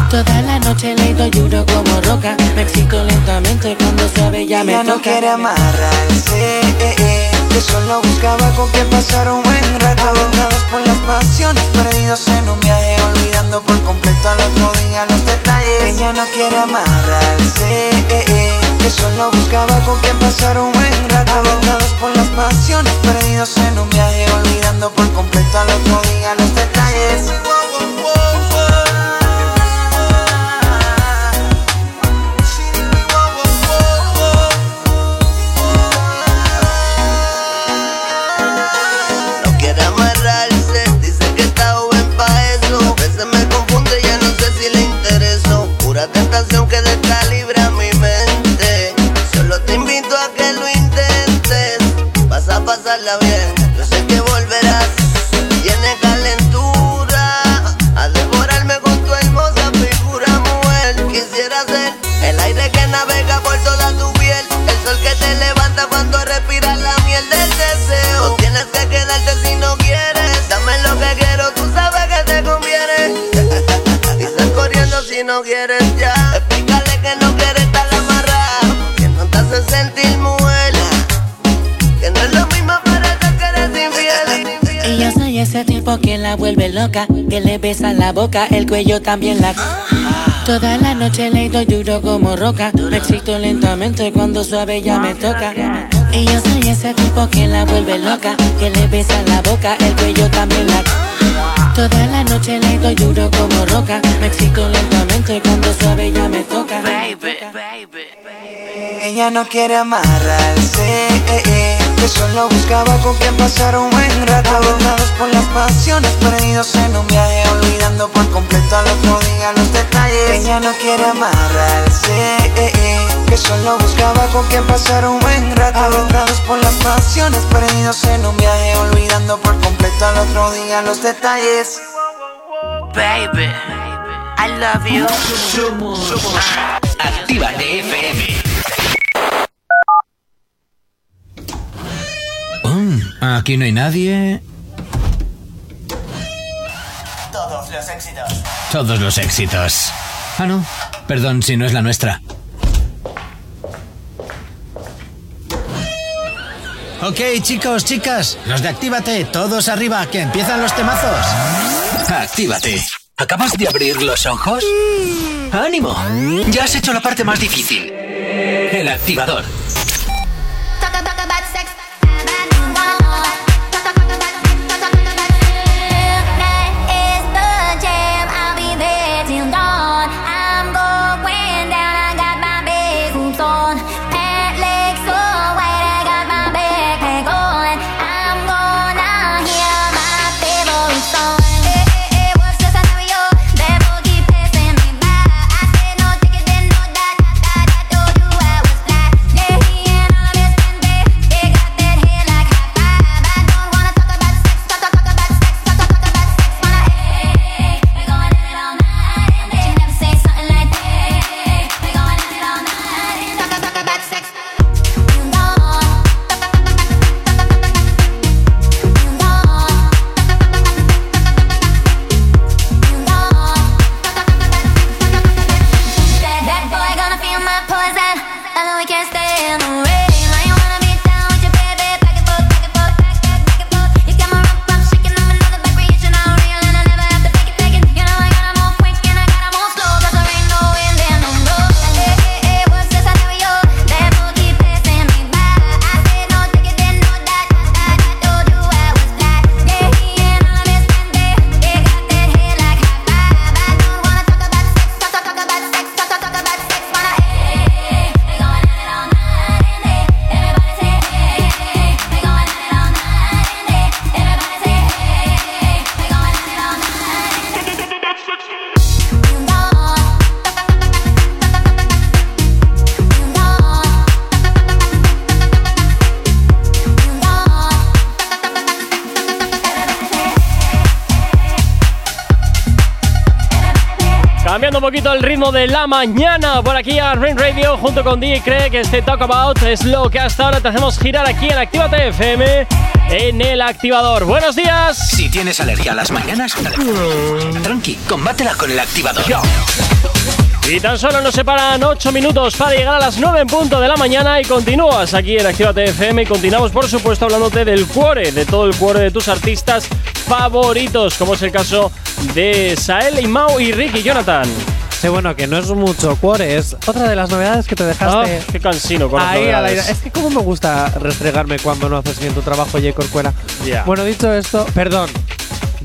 Toda la noche le doy duro como roca, me excito lentamente cuando suave ya me Ella toca. no quiere amarrarse, eh, eh, que solo buscaba con quien pasar un buen rato. Aventados por las pasiones, perdidos en un viaje, olvidando por completo al otro día los detalles. Ella no quiere amarrarse, eh, eh, que solo buscaba con quien pasar un buen rato. Aventados por las pasiones, perdidos en un viaje, olvidando por completo al otro día los detalles. No quieres ya. Explícale que no quieres estar amarrado, que no te hace sentir mujer, que no es lo mismo parece que eres infiel. Yo soy ese tipo que la vuelve loca, que le besa la boca, el cuello también la... Toda la noche le doy duro como roca, me excito lentamente cuando suave ya me toca. Y yo soy ese tipo que la vuelve loca, que le besa la boca, el cuello también la... Toda la noche le doy duro como roca, me excito lentamente cuando suave ya me toca. Ella no quiere amarrarse, eh, eh, que solo buscaba con quien pasar un buen rato. Aventados por las pasiones, perdidos en un viaje, olvidando por completo al otro día los detalles. Ella no quiere amarrarse, eh, eh, que solo buscaba con quien pasar un buen rato. Adentrados por las pasiones, perdidos en un viaje, olvidando por completo al otro día los detalles. Baby, I love you. Somos, Actívate FM. Mm, aquí no hay nadie. Todos los éxitos. Todos los éxitos. Ah, no. Perdón si no es la nuestra. Ok, chicos, chicas, los de Actívate, todos arriba, que empiezan los temazos. Actívate. ¿Acabas de abrir los ojos? ¡Ánimo! Ya has hecho la parte más difícil. El activador. Ritmo de la mañana por aquí a Rain Radio junto con DJ Craig. Este Talk About es lo que hasta ahora te hacemos girar aquí en Actívate FM en el activador. Buenos días. Si tienes alergia a las mañanas, tranqui, combátela con el activador. Y tan solo nos separan 8 minutos para llegar a las 9 en punto de la mañana y continúas aquí en Actívate FM y continuamos por supuesto hablándote del cuore, de todo el cuore de tus artistas favoritos, como es el caso de Sael, Imao y Ricky Jonathan. Bueno, que no es mucho cuore, es otra de las novedades que te dejaste. Ah, qué cansino con Ahí novedades. Es que como me gusta restregarme cuando no haces bien tu trabajo, Jay Corcuera. Bueno, dicho esto, perdón,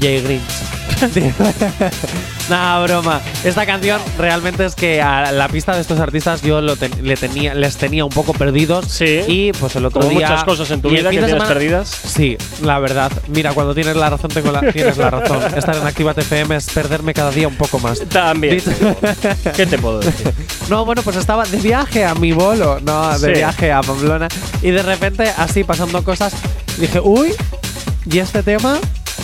Jay Grinch. Nah, broma. Esta canción realmente es que a la pista de estos artistas yo lo ten- le tenía, les tenía un poco perdidos. Sí. Y pues el otro Como día. muchas cosas en tu vida que tienes semana- perdidas. Sí, la verdad. Mira, cuando tienes la razón, tengo la, tienes la razón. Estar en Actívate FM es perderme cada día un poco más. También. ¿Qué te puedo decir? no, bueno, pues estaba de viaje a mi bolo, no, de Sí. viaje a Pamplona. Y de repente, así pasando cosas, dije, uy, ¿y este tema?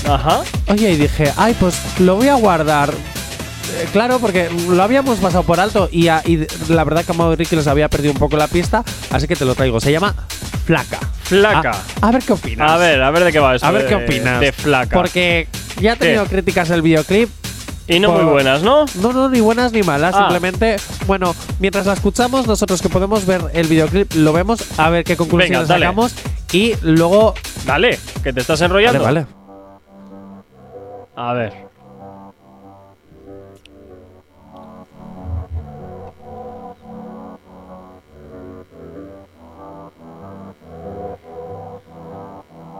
Ajá. Oye, y dije, ay, pues lo voy a guardar. Eh, Claro, porque lo habíamos pasado por alto y, a- y la verdad que a Mau y Ricky les había perdido un poco la pista, así que te lo traigo. Se llama Flaca. Flaca. A, a ver qué opinas. A ver, a ver de qué va esto. A ver de- qué opinas. De flaca. Porque ya ha tenido ¿Qué? críticas el videoclip. Y no muy por- buenas, ¿no? No, no, ni buenas ni malas. Ah. Simplemente, bueno, mientras la escuchamos, nosotros que podemos ver el videoclip, lo vemos, a ver qué conclusiones Venga, dale. sacamos. Y luego. Dale, que te estás enrollando. Vale, vale. A ver.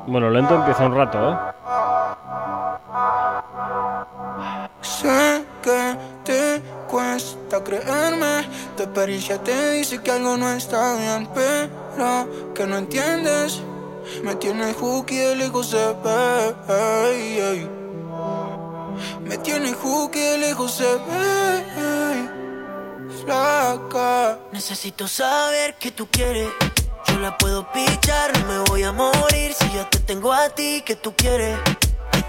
Bueno, lento empieza un rato, ¿eh? Sé que te cuesta creerme, tu experiencia te dice que algo no está bien, pero que no entiendes. Me tiene hooky de lejos se ve. Me tiene de lejos se ve. flaca. Necesito saber qué tú quieres. Yo la puedo pichar, no me voy a morir si ya te tengo a ti, que tú quieres.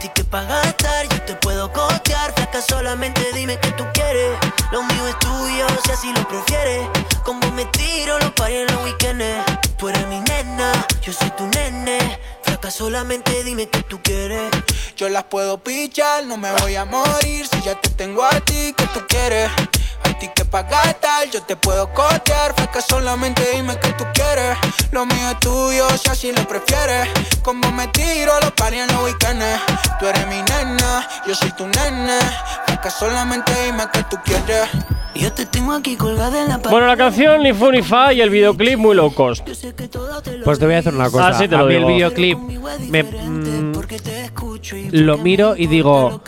Hay ticket para gastar, yo te puedo costear. Flaca, solamente dime que tú quieres. Lo mío es tuyo, si así lo prefieres. Como me tiro los paris en los weekends. Tú eres mi nena, yo soy tu nene. Flaca, solamente dime que tú quieres. Yo las puedo pichar, no me voy a morir si ya te tengo a ti, que tú quieres. Hay ticket para gastar, yo te puedo costear. Flaca, solamente dime que tú quieres. Lo mío es tuyo, si así lo prefieres. Como me tiro los paris en los weekends. Tú eres mi nena, yo soy tu nene. Flaca, solamente dime que tú quieres. Yo te tengo aquí colgada en la pared. Bueno, la canción ni fu ni fa y el videoclip muy low cost. Pues te voy a decir una cosa. Ah, sí, te lo a mí digo. el videoclip me, mm, lo miro y digo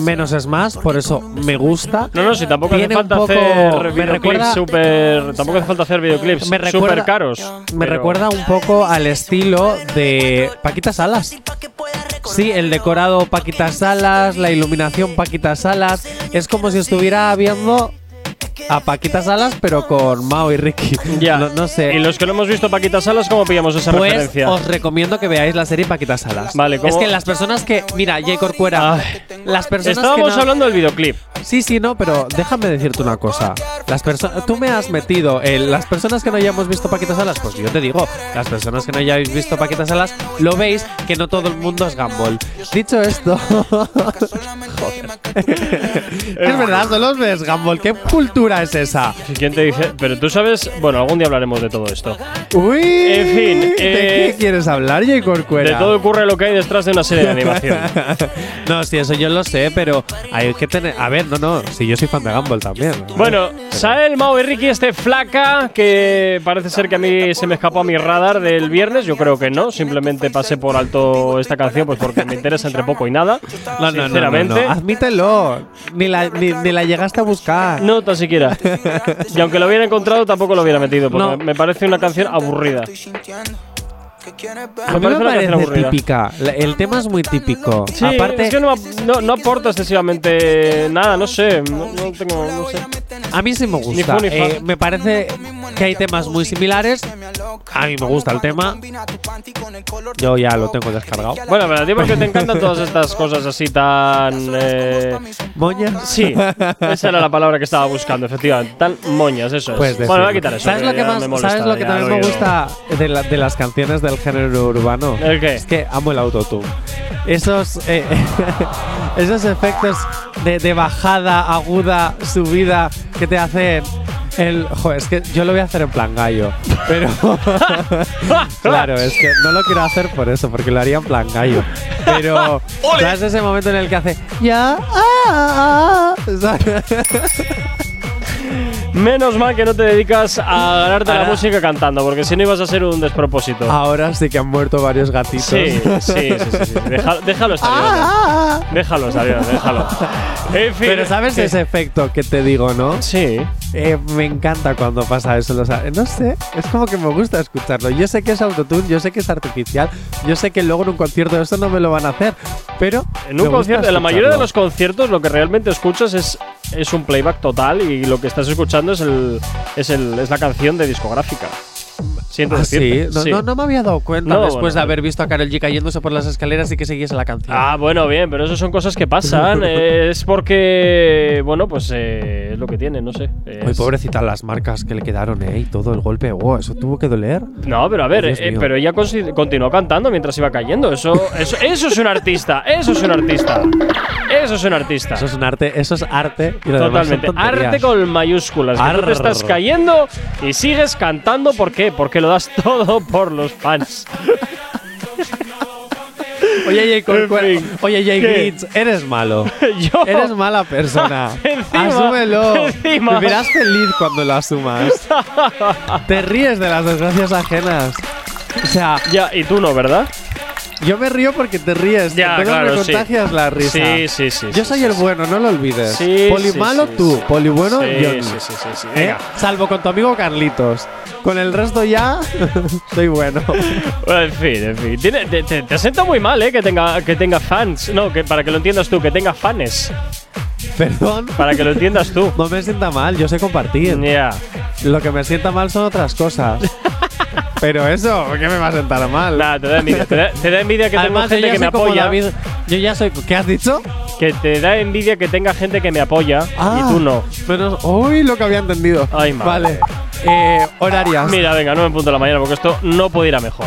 menos es más, por eso me gusta. No, no, si tampoco hace Tiene un falta poco- hacer me videoclips recuerda- super, tampoco hace falta hacer videoclips Me recuerda- super caros. Me pero- recuerda un poco al estilo de Paquita Salas. Sí, el decorado Paquita Salas, la iluminación Paquita Salas. Es como si estuviera viendo a Paquita Salas, pero con Mao y Ricky. Ya. No, no sé. Y los que no hemos visto Paquita Salas, ¿cómo pillamos esa Pues referencia? os recomiendo que veáis la serie Paquita Salas. Vale, ¿cómo? Es que las personas que. Mira, J. Corcuera. las personas Estábamos que no- hablando del videoclip. Sí, sí, no, pero déjame decirte una cosa. Las personas, tú me has metido en las personas que no hayamos visto Paquita Salas, pues yo te digo, las personas que no hayáis visto Paquita Salas, lo veis que no todo el mundo es Gumball. Dicho esto, es verdad, solo ves Gumball. ¿Qué cultura es esa? ¿Quién te dice? Pero tú sabes, bueno, algún día hablaremos de todo esto. Uy, En fin, ¿de eh, qué quieres hablar, J. Corcuera? De todo ocurre lo que hay detrás de una serie de animación. no, sí, eso yo lo sé, pero hay que tener. A ver, no, no, si yo soy fan de Gumball también. Bueno, Sael, Mao y Ricky, este flaca que parece ser que a mí se me escapó a mi radar del viernes. Yo creo que no, simplemente pasé por alto esta canción pues porque me interesa entre poco y nada. No, no, no, no, sinceramente. no, admítelo. Ni la, ni, ni la llegaste a buscar. No, siquiera. y aunque lo hubiera encontrado, tampoco lo hubiera metido, porque No. me parece una canción aburrida. A mí me parece típica. El tema es muy típico. Sí, Aparte, es que no, no, no aporta excesivamente nada, no sé. No, no tengo, no sé. a mí sí me Ni gusta. fu ni fa. Eh, me parece que hay temas muy similares. A mí me gusta el tema. Yo ya lo tengo descargado. Bueno, pero a ti porque te encantan todas estas cosas así tan. Eh, ¿Moñas? Sí, esa era la palabra que estaba buscando, efectivamente. Tan moñas, eso es. Puedes bueno, voy a quitar eso. ¿Sabes lo que, más, me molesta, ¿sabes lo que también lo me gusta de, la- de las canciones del género urbano? Es que amo el autotune. Esos, eh, esos efectos de, de bajada, aguda, subida que te hacen el. Joder, es que yo lo voy a hacer en plan gallo. Pero. claro, es que no lo quiero hacer por eso, porque lo haría en plan gallo. Pero. ¿Sabes ese momento en el que hace. Ya. ah, ah", ¿sabes? Menos mal que no te dedicas a ganarte la música cantando, porque si no ibas a ser un despropósito. Ahora sí que han muerto varios gatitos. Sí, sí, sí, sí, sí. Deja- déjalo estar bien. Ah, ah. Déjalo estar bien, déjalo. En fin. Pero ¿sabes ese efecto que te digo, no? Sí. Eh, me encanta cuando pasa eso. no sé, es como que me gusta escucharlo. Yo sé que es autotune, yo sé que es artificial, yo sé que luego en un concierto eso no me lo van a hacer, pero En un concierto, en la mayoría de los conciertos, lo que realmente escuchas es, es un playback total y lo que estás escuchando es el, es el es la canción de discográfica. Siento Ah, sí, no, sí. no, no me había dado cuenta No, después bueno. de haber visto a Karol G cayéndose por las escaleras y que siguiese la canción. Ah, bueno, bien, pero eso son cosas que pasan. eh, es porque, bueno, pues eh, es lo que tiene, no sé. Muy Es- pobrecita las marcas que le quedaron, ¿eh? Y todo el golpe. Wow, eso tuvo que doler. No, pero a ver, Oh, eh, pero ella continuó cantando mientras iba cayendo. Eso, eso, eso es un artista. Eso es un artista. Eso es un artista. Eso es un arte, eso es arte. Y Totalmente. Arte con mayúsculas. Que tú te Arr. estás cayendo y sigues cantando. ¿Por qué? Porque lo das todo por los fans. Oye, Jay En fin. Oye, Jay ¿Qué? Glitz, eres malo. Yo. Eres mala persona. Encima, Asúmelo. encima. Vivirás feliz cuando lo asumas. Te ríes de las desgracias ajenas. O sea, Ya, y tú no, ¿verdad? Yo me río porque te ríes. Ya, Entonces claro, me sí. contagias la risa. Sí, sí, sí. Yo sí, soy sí, el sí. bueno, no lo olvides. Sí, poli sí, malo sí, tú, sí. poli bueno Sí, yo. sí, sí, sí, sí. ¿Eh? Venga. Salvo con tu amigo Carlitos. Con el resto ya soy bueno. Bueno, en fin, en fin. Tiene- te, te, te sienta muy mal, ¿eh? Que tenga, que tenga fans. No, que para que lo entiendas tú, que tenga fans. Perdón. Para que lo entiendas tú. No me sienta mal, yo sé compartir. Ya. Lo que me sienta mal son otras cosas. Pero eso, ¿qué me va a sentar mal? Nada, te da envidia. Te da, te da envidia que Además, tengo yo gente ya que me soy como apoya. David- yo ya soy. ¿Qué has dicho? Que te da envidia que tenga gente que me apoya y tú no. Pero, uy, lo que había entendido. Ay, madre. Vale. Eh, horarias. Mira, venga, no me punto de la mañana porque esto no puede ir a mejor.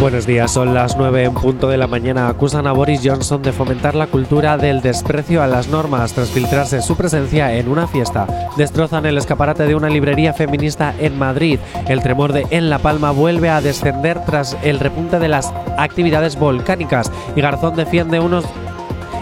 Buenos días, son las 9 en punto de la mañana. Acusan a Boris Johnson de fomentar la cultura del desprecio a las normas tras filtrarse su presencia en una fiesta. Destrozan el escaparate de una librería feminista en Madrid. El tremor de En La Palma vuelve a descender tras el repunte de las actividades volcánicas. Y Garzón defiende unos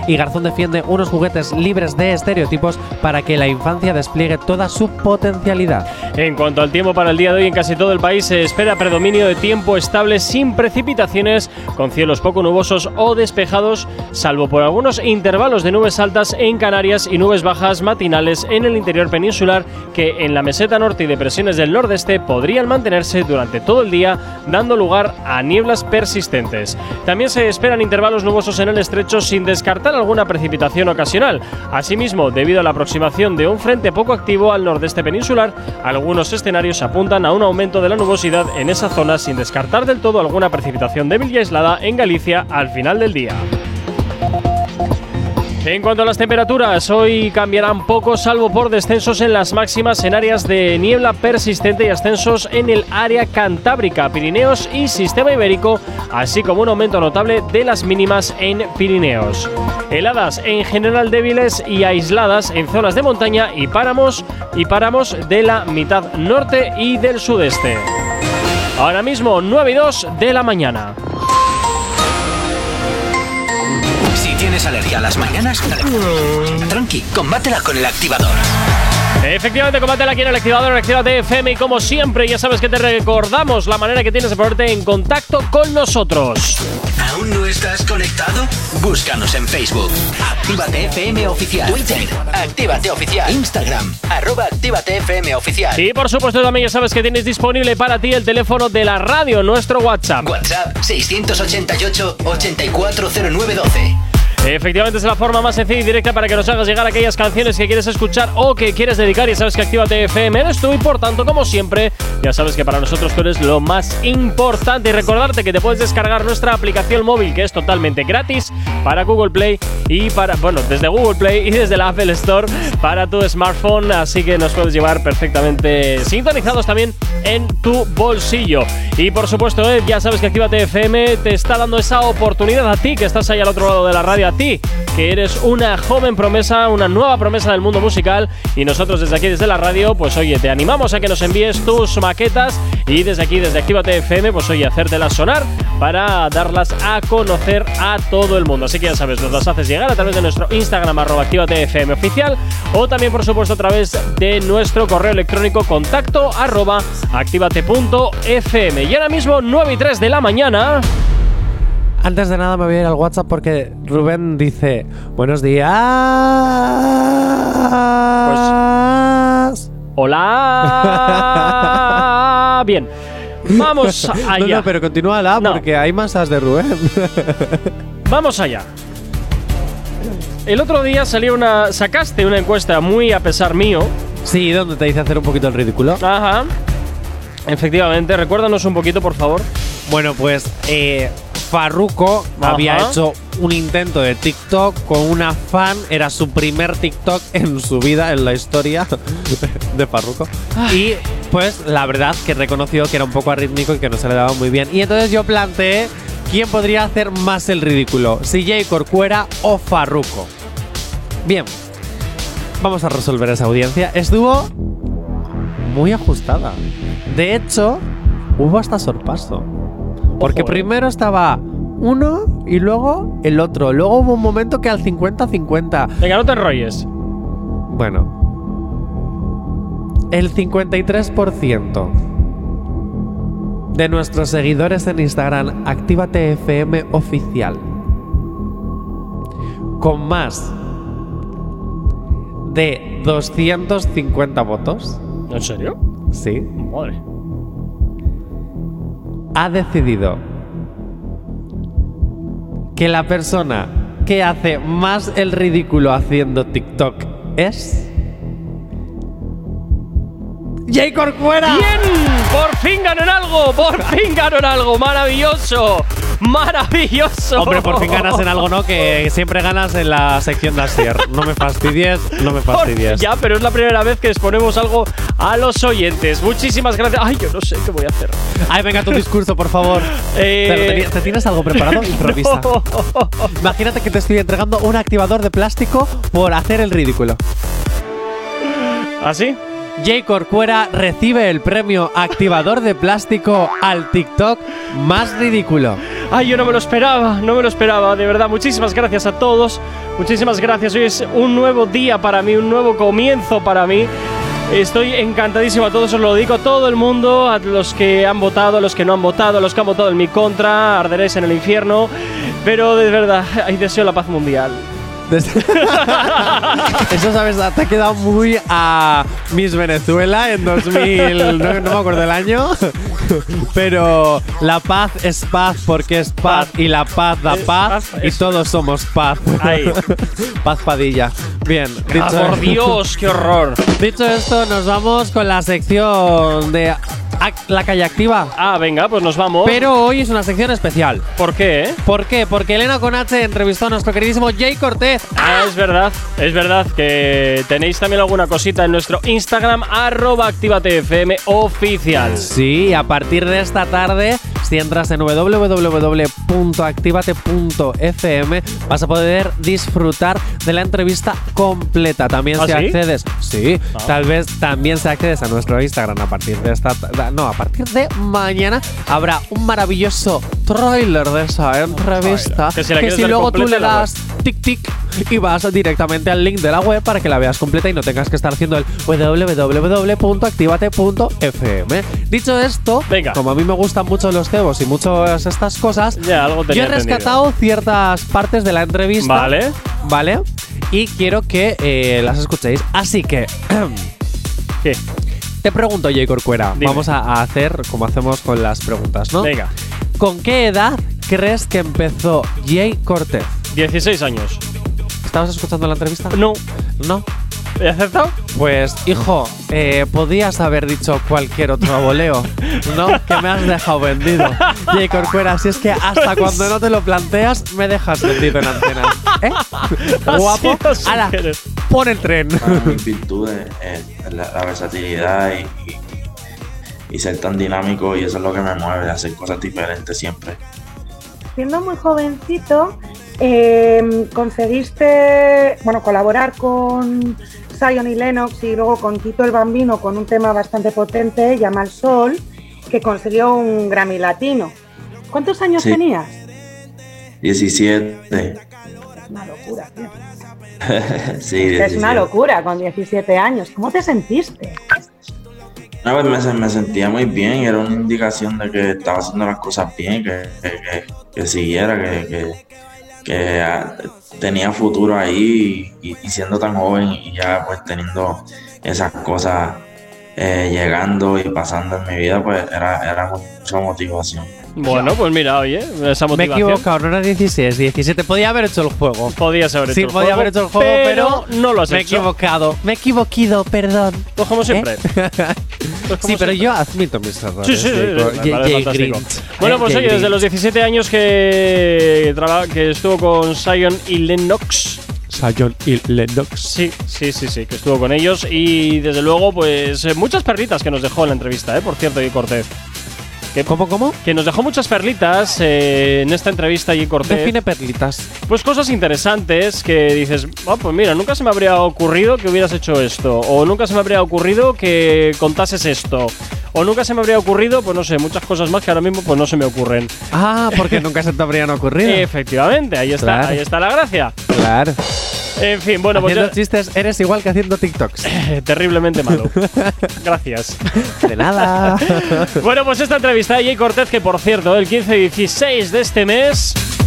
y Garzón defiende unos juguetes libres de estereotipos para que la infancia despliegue toda su potencialidad. En cuanto al tiempo para el día de hoy, en casi todo el país se espera predominio de tiempo estable sin precipitaciones, con cielos poco nubosos o despejados, salvo por algunos intervalos de nubes altas en Canarias y nubes bajas matinales en el interior peninsular que en la meseta norte y depresiones del nordeste podrían mantenerse durante todo el día, dando lugar a nieblas persistentes. También se esperan intervalos nubosos en el estrecho sin descartar alguna precipitación ocasional. Asimismo, debido a la aproximación de un frente poco activo al nordeste peninsular, algunos escenarios apuntan a un aumento de la nubosidad en esa zona sin descartar del todo alguna precipitación débil y aislada en Galicia al final del día. En cuanto a las temperaturas, hoy cambiarán poco, salvo por descensos en las máximas en áreas de niebla persistente y ascensos en el área cantábrica, Pirineos y Sistema Ibérico, así como un aumento notable de las mínimas en Pirineos. Heladas en general débiles y aisladas en zonas de montaña y páramos y páramos de la mitad norte y del sudeste. Ahora mismo 9 y 2 de la mañana. Tienes alergia a las mañanas, tranqui, combátela con el activador. Efectivamente, combátela aquí en el activador, Actívate FM y como siempre, ya sabes que te recordamos la manera que tienes de ponerte en contacto con nosotros. ¿Aún no estás conectado? Búscanos en Facebook. Actívate FM Oficial. Twitter. Actívate Oficial. Instagram. Arroba Actívate FM Oficial. Y por supuesto también ya sabes que tienes disponible para ti el teléfono de la radio, nuestro WhatsApp. WhatsApp 688 840912. Efectivamente es la forma más sencilla y directa para que nos hagas llegar aquellas canciones que quieres escuchar o que quieres dedicar. Y sabes que Actívate FM eres tú y por tanto, como siempre, ya sabes que para nosotros tú eres lo más importante. Y recordarte que te puedes descargar nuestra aplicación móvil que es totalmente gratis para Google Play y para, bueno, desde Google Play y desde la Apple Store para tu smartphone. Así que nos puedes llevar perfectamente sintonizados también en tu bolsillo. Y por supuesto, eh, ya sabes que Actívate FM te está dando esa oportunidad a ti que estás ahí al otro lado de la radio, a ti que eres una joven promesa, una nueva promesa del mundo musical y nosotros desde aquí, desde la radio, pues oye, te animamos a que nos envíes tus maquetas y desde aquí, desde Actívate FM, pues oye, hacértelas sonar para darlas a conocer a todo el mundo. Así que ya sabes, nos las haces llegar a través de nuestro Instagram arroba Actívate FM oficial o también por supuesto a través de nuestro correo electrónico contacto arroba activate.fm. Y ahora mismo 9 y 3 de la mañana. Antes de nada me voy a ir al WhatsApp porque Rubén dice, buenos días. Pues, Hola. Bien. Vamos No, allá. no, pero continúa la No. porque hay masas de Rubén. Vamos allá. El otro día salió una. Sacaste una encuesta muy a pesar mío. sí, donde te dice hacer un poquito el ridículo. Ajá. Efectivamente, recuérdanos un poquito, por favor. Bueno, pues eh, Farruko Ajá. había hecho un intento de TikTok con una fan. Era su primer TikTok en su vida, en la historia de Farruko. Y pues la verdad que reconoció que era un poco arrítmico y que no se le daba muy bien. Y entonces yo planteé quién podría hacer más el ridículo, si Jay Corcuera o Farruko. Bien, vamos a resolver esa audiencia. Estuvo muy ajustada. De hecho, hubo hasta sorpaso. Porque Ojo, eh. primero estaba uno y luego el otro. Luego hubo un momento que al 50-50. Venga, no te enrolles. Bueno. el 53% de nuestros seguidores en Instagram, Actívate FM oficial, con más de 250 votos. ¿En serio? Sí. Madre. Ha decidido que la persona que hace más el ridículo haciendo TikTok es. ¡Jay Corcuera! ¡Bien! ¡Por fin ganó en algo! ¡Por fin ganó en algo! ¡Maravilloso! ¡Maravilloso! Hombre, por fin ganas en algo, ¿no? Que siempre ganas en la sección de Asier. No me fastidies, no me fastidies. Ya, pero es la primera vez que exponemos algo a los oyentes. Muchísimas gracias. Ay, yo no sé qué voy a hacer. Ay, venga, tu discurso, por favor. Eh, Pero, ¿te, ¿te tienes algo preparado? Improvisa. Imagínate que te estoy entregando un activador de plástico por hacer el ridículo. ¿Así? Jay Corcuera recibe el premio activador de plástico al TikTok más ridículo. Ay, yo no me lo esperaba, no me lo esperaba, de verdad. Muchísimas gracias a todos. Muchísimas gracias. Hoy es un nuevo día para mí, un nuevo comienzo para mí. Estoy encantadísimo a todos, os lo digo a todo el mundo, a los que han votado, a los que no han votado, a los que han votado en mi contra, arderéis en el infierno. Pero de verdad, ay, deseo la paz mundial. Eso, ¿sabes? Te ha quedado muy a Miss Venezuela en 2000. No, no me acuerdo el año. Pero la paz es paz porque es paz y la paz da paz y todos somos paz. Ahí. paz Padilla. Bien, dicho, Ah, por Dios, qué horror. dicho esto, nos vamos con la sección de la calle activa. Ah, venga, pues nos vamos. Pero hoy es una sección especial. ¿Por qué? eh? ¿Por qué? Porque Elena Conache entrevistó a nuestro queridísimo Jay Ah, es verdad, es verdad que tenéis también alguna cosita en nuestro Instagram, arroba activatefm oficial. Sí, a partir de esta tarde, si entras en www.activate.fm, vas a poder disfrutar de la entrevista completa. También ¿Ah, si sí? accedes, sí, Ah. tal vez también si accedes a nuestro Instagram a partir de esta, ta- no, a partir de mañana habrá un maravilloso tráiler de esa entrevista Que si la quieres si luego tú le das tic tic y vas directamente al link de la web para que la veas completa y no tengas que estar haciendo el www.activate.fm. Dicho esto, Venga. como a mí me gustan mucho los cebos y muchas estas cosas, Ya, algo yo he rescatado ciertas partes de la entrevista. Vale. Vale. Y quiero que eh, las escuchéis. Así que. ¿Qué? Te pregunto, Jay Corcuera. Dime. Vamos a, a hacer como hacemos con las preguntas, ¿no? Venga, ¿Con qué edad crees que empezó Jay Cortez? 16 años. ¿Estabas escuchando la entrevista? No. ¿No? ¿He acertado? Pues, hijo, eh, podías haber dicho cualquier otro aboleo, ¿no? Que me has dejado vendido. Jay Corcuera, si es que hasta cuando no te lo planteas, me dejas vendido en antena. ¿Eh? Guapo. Ha sido sin Ala, querer. pon el tren. Virtudes es la, la versatilidad y, y- y ser tan dinámico y eso es lo que me mueve, hacer cosas diferentes siempre. Siendo muy jovencito, eh, conseguiste bueno, colaborar con Zion y Lennox y luego con Tito el Bambino con un tema bastante potente, Llama al Sol, que consiguió un Grammy Latino. ¿Cuántos años Sí. tenías? 17. Es una locura, tío. sí, Es 17. una locura con 17 años. ¿Cómo te sentiste? No, pues me, se- me sentía muy bien, era una indicación de que estaba haciendo las cosas bien, que, que, que- que siguiera, que, que- tenía futuro ahí y, y siendo tan joven y ya pues teniendo esas cosas eh, llegando y pasando en mi vida, pues era, era mucha motivación. Bueno, pues mira, oye, esa Me he motivación. equivocado, no era 16, 17. Podía haber hecho el juego. Podías haber hecho Sí, el podía juego, haber hecho el juego, pero, no lo has me he hecho. equivocado. Me he equivocado, perdón. Pues como siempre. Pues sí, pero yo admito mis errores. Sí, sí, sí. Bueno, pues oye, desde los 17 años que, estuvo con Zion y Lennox. Zion y Lennox. Sí, sí, sí, sí, que estuvo con ellos. Y desde luego, pues eh, muchas perlitas que nos dejó en la entrevista, ¿eh? Por cierto, y Cortez. Que, ¿Cómo, cómo? Que nos dejó muchas perlitas eh, en esta entrevista y Cortez. Define perlitas. Pues cosas interesantes que dices, ah, pues mira, nunca se me habría ocurrido que hubieras hecho esto, o nunca se me habría ocurrido que contases esto, o nunca se me habría ocurrido, pues no sé, muchas cosas más que ahora mismo pues no se me ocurren. Ah, porque nunca se te habrían ocurrido. Efectivamente, ahí está, Claro. ahí está la gracia. Claro. En fin, bueno, pues Haciendo ya- chistes eres igual que haciendo TikToks. terriblemente malo. Gracias. De nada. Bueno, pues esta entrevista Jay Cortez, que por cierto, el 15 y 16 de este mes.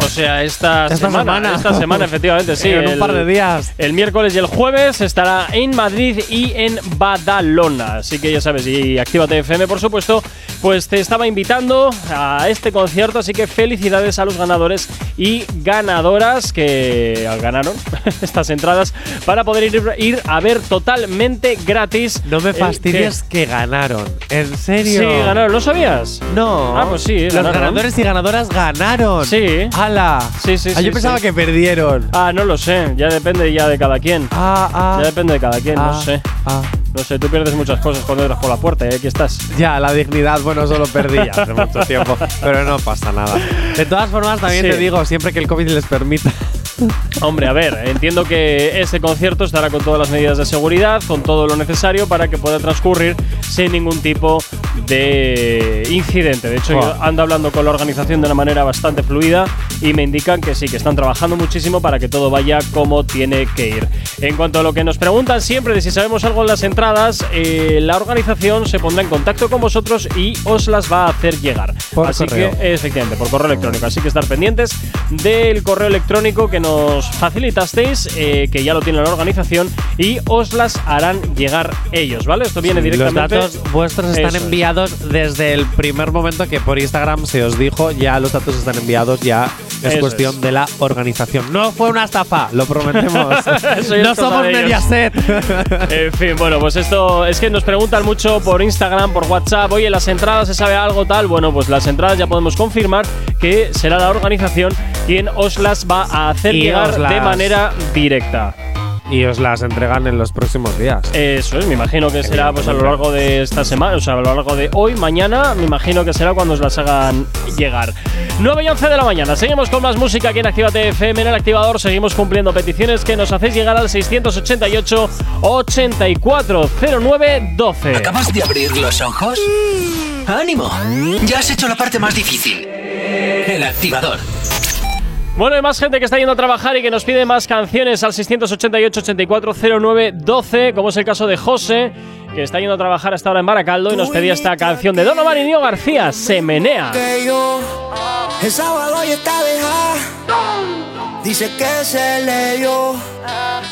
O sea, esta, Esta semana. Esta semana, efectivamente, sí. En un par de días. El miércoles y el jueves estará en Madrid y en Badalona. Así que ya sabes, y Actívate FM, por supuesto, pues te estaba invitando a este concierto. Así que felicidades a los ganadores y ganadoras que ganaron estas entradas para poder ir, ir a ver totalmente gratis. No me fastidies que ganaron. ¿En serio? Sí, ganaron. ¿Lo sabías? No. Ah, pues sí, Los ganaron. ganadores y ganadoras ganaron. Sí. ¡Hala! Sí, sí, Ah, sí, yo pensaba sí. que perdieron. Ah, no lo sé. Ya depende ya de cada quien. Ah, ah. Ya depende de cada quien, no Ah, sé. ah. No sé, tú pierdes muchas cosas cuando entras por la puerta y aquí estás. Ya, la dignidad, bueno, eso lo perdí ya hace mucho tiempo. Pero no pasa nada. De todas formas, también Sí. te digo, siempre que el COVID les permita. Hombre, a ver, entiendo que este concierto estará con todas las medidas de seguridad, con todo lo necesario para que pueda transcurrir sin ningún tipo de incidente. De hecho, yo Buah. ando hablando con la organización de una manera bastante fluida y me indican que sí, que están trabajando muchísimo para que todo vaya como tiene que ir. En cuanto a lo que nos preguntan siempre de si sabemos algo en las entradas, eh, la organización se pondrá en contacto con vosotros y os las va a hacer llegar. Por Así correo. que, efectivamente, por correo electrónico. Así que estar pendientes del correo electrónico que nos facilitasteis, eh, que ya lo tiene la organización, y os las harán llegar ellos, ¿vale? Esto viene Los directamente. datos vuestros están Eso es. enviados desde el primer momento que por Instagram se os dijo, ya los datos están enviados, ya es Eso cuestión es. de la organización. No fue una estafa, lo prometemos. No es somos. Mediaset. En fin, bueno, pues esto es que nos preguntan mucho por Instagram, por WhatsApp, oye, las entradas se sabe algo tal. Bueno, pues las entradas ya podemos confirmar que será la organización quien os las va a hacer Y llegar de manera directa. Y os las entregan en los próximos días. Eso es, me imagino que será pues a lo largo de esta semana, o sea, a lo largo de hoy, mañana, me imagino que será cuando os las hagan llegar. 9 y 11 de la mañana, seguimos con más música aquí en Actívate FM, en el activador, seguimos cumpliendo peticiones que nos hacéis llegar al 688 8409 12. ¿Acabas de abrir los ojos? ¡Ánimo! Ya has hecho la parte más difícil. El activador. Bueno, hay más gente que está yendo a trabajar y que nos pide más canciones al 688-8409-12, como es el caso de José, que está yendo a trabajar hasta ahora en Baracaldo y nos pedía esta canción de Donovan y Nio García, Se Menea. que yo el sábado ya está dejada. Dice que se leyó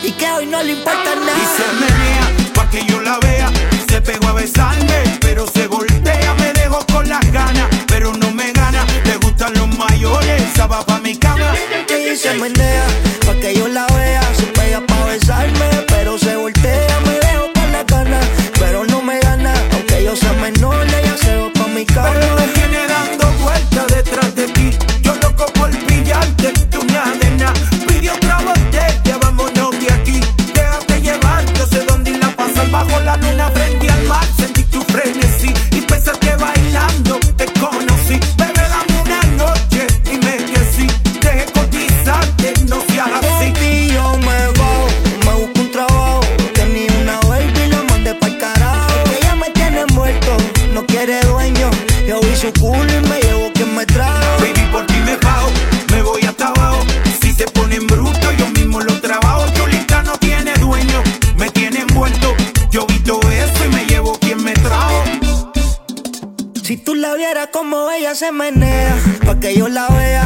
y que hoy no le importa nada. Y se menea pa' que yo la vea. Se pegó a besarme, pero se voltea. Me dejó con las ganas, pero no me gana. Le gustan los mayores, esa va pa' mi cama. Ella se menea se menea, pa' que yo la vea,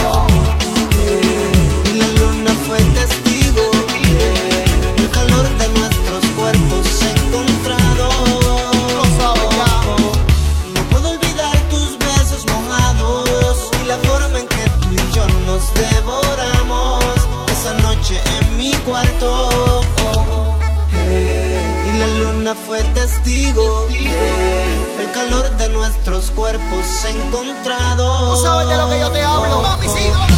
testigo el calor de nuestros cuerpos encontrados. Tú sabes de lo que yo te hablo, papi, sigo.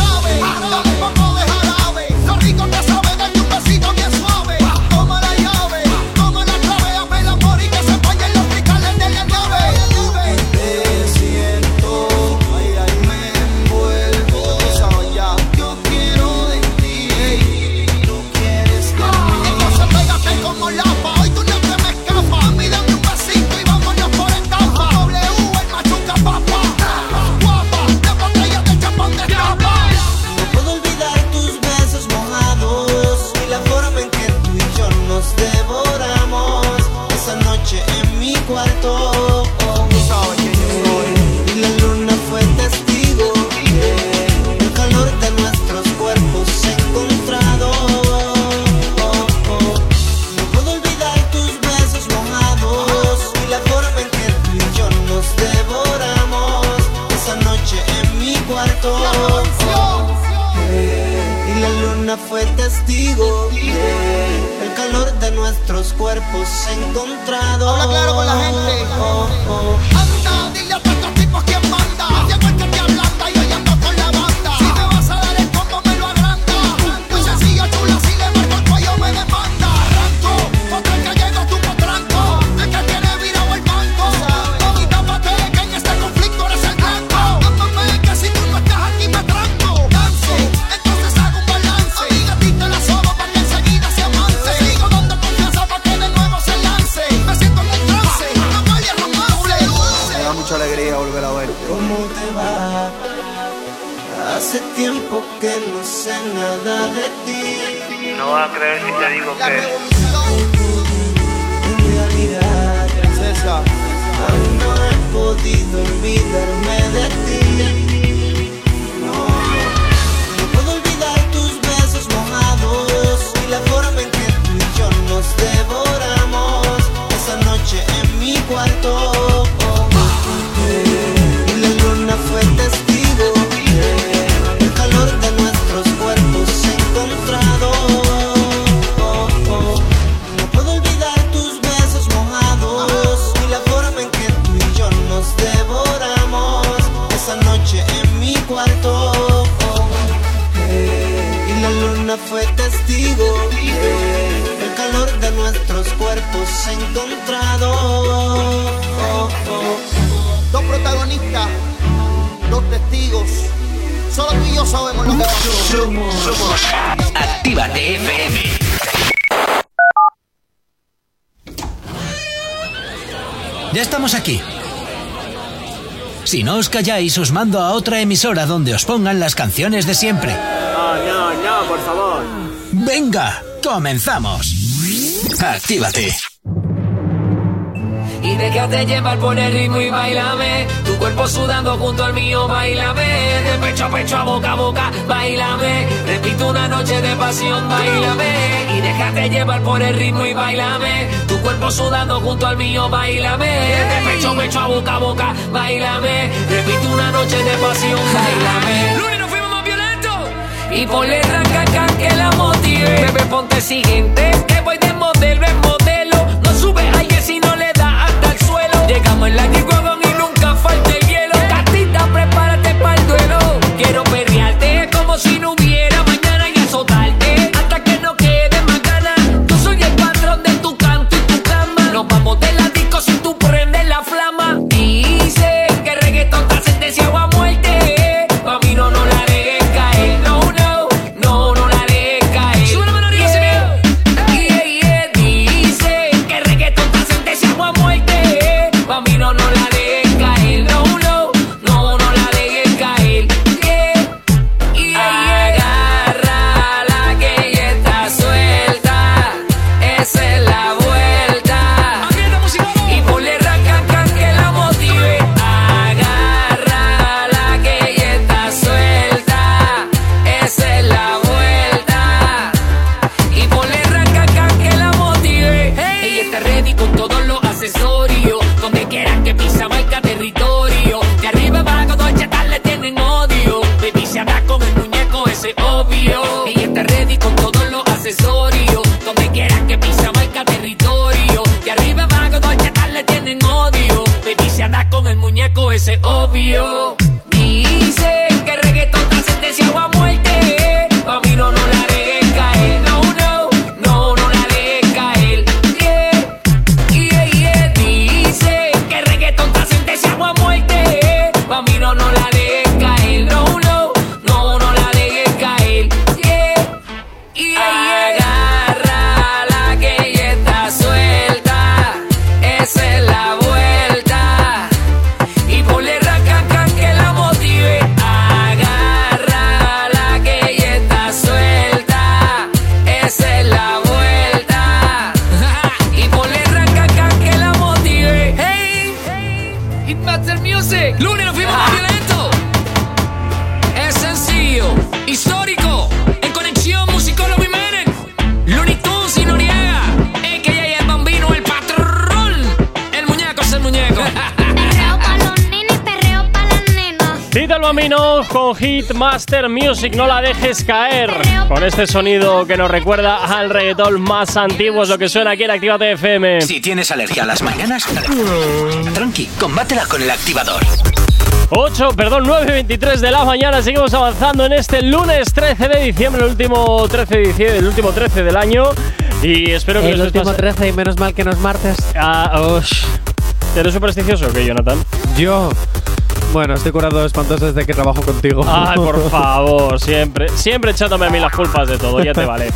encontrado. Habla claro con la gente. Si no os calláis, os mando a otra emisora donde os pongan las canciones de siempre. No, no, no, por favor. Venga, comenzamos. Actívate. Y déjate llevar por el ritmo y bailame. Tu cuerpo sudando junto al mío, bailame. De pecho a pecho, a boca a boca, bailame. Repito una noche de pasión, bailame Déjate llevar por el ritmo y bailame. Tu cuerpo sudando junto al mío, bailame. De pecho a pecho, a boca a boca, bailame. Repito una noche de pasión, bailame. Lunes nos fuimos más violentos. Y ponle ranca que la motive. Bebé, ponte siguiente. Que voy de modelo en modelo. No sube aire si no le da hasta el suelo. Llegamos en la G-Wagon es obvio. Bambino con Hitmaster Music, no la dejes caer. Con este sonido que nos recuerda al reggaetón más antiguo, es lo que suena aquí en Actívate FM. Si tienes alergia a las mañanas, tranqui, combátela con el activador. 8, perdón, 9.23 de la mañana. Seguimos avanzando en este lunes 13 de diciembre, el último 13 de diciembre, el último 13 del año. Y espero que El los último estés- 13 y menos mal que no es martes. Ah, ush. ¿Eres supersticioso o qué, Jonathan? Yo. Bueno, estoy curado espantoso desde que trabajo contigo. Ay, por favor, siempre, siempre echándome a mí las culpas de todo, ya te vale.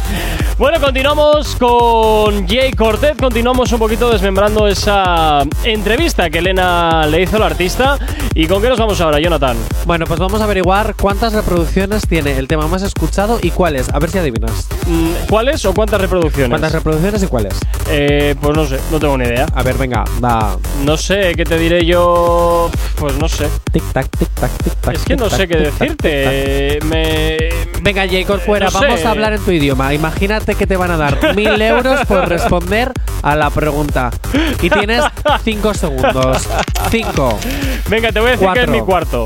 Bueno, continuamos con Jay Cortez, continuamos un poquito desmembrando esa entrevista que Elena le hizo al artista. ¿Y con qué nos vamos ahora, Jonathan? Bueno, pues vamos a averiguar cuántas reproducciones tiene el tema más escuchado y cuáles. A ver si adivinas. Mm, ¿Cuáles o cuántas reproducciones? ¿Cuántas reproducciones y cuáles? Eh, pues no sé, no tengo ni idea. A ver, venga, va. No sé, ¿qué te diré yo? Pues no sé. Tic tac, tic tac, tic tac. Es que no sé qué decirte. Me. Venga, Jacob, fuera, No vamos sé. a hablar en tu idioma. Imagínate que te van a dar mil euros por responder a la pregunta. Y tienes cinco segundos. Cinco. Venga, te voy a decir que es Cuatro. mi cuarto.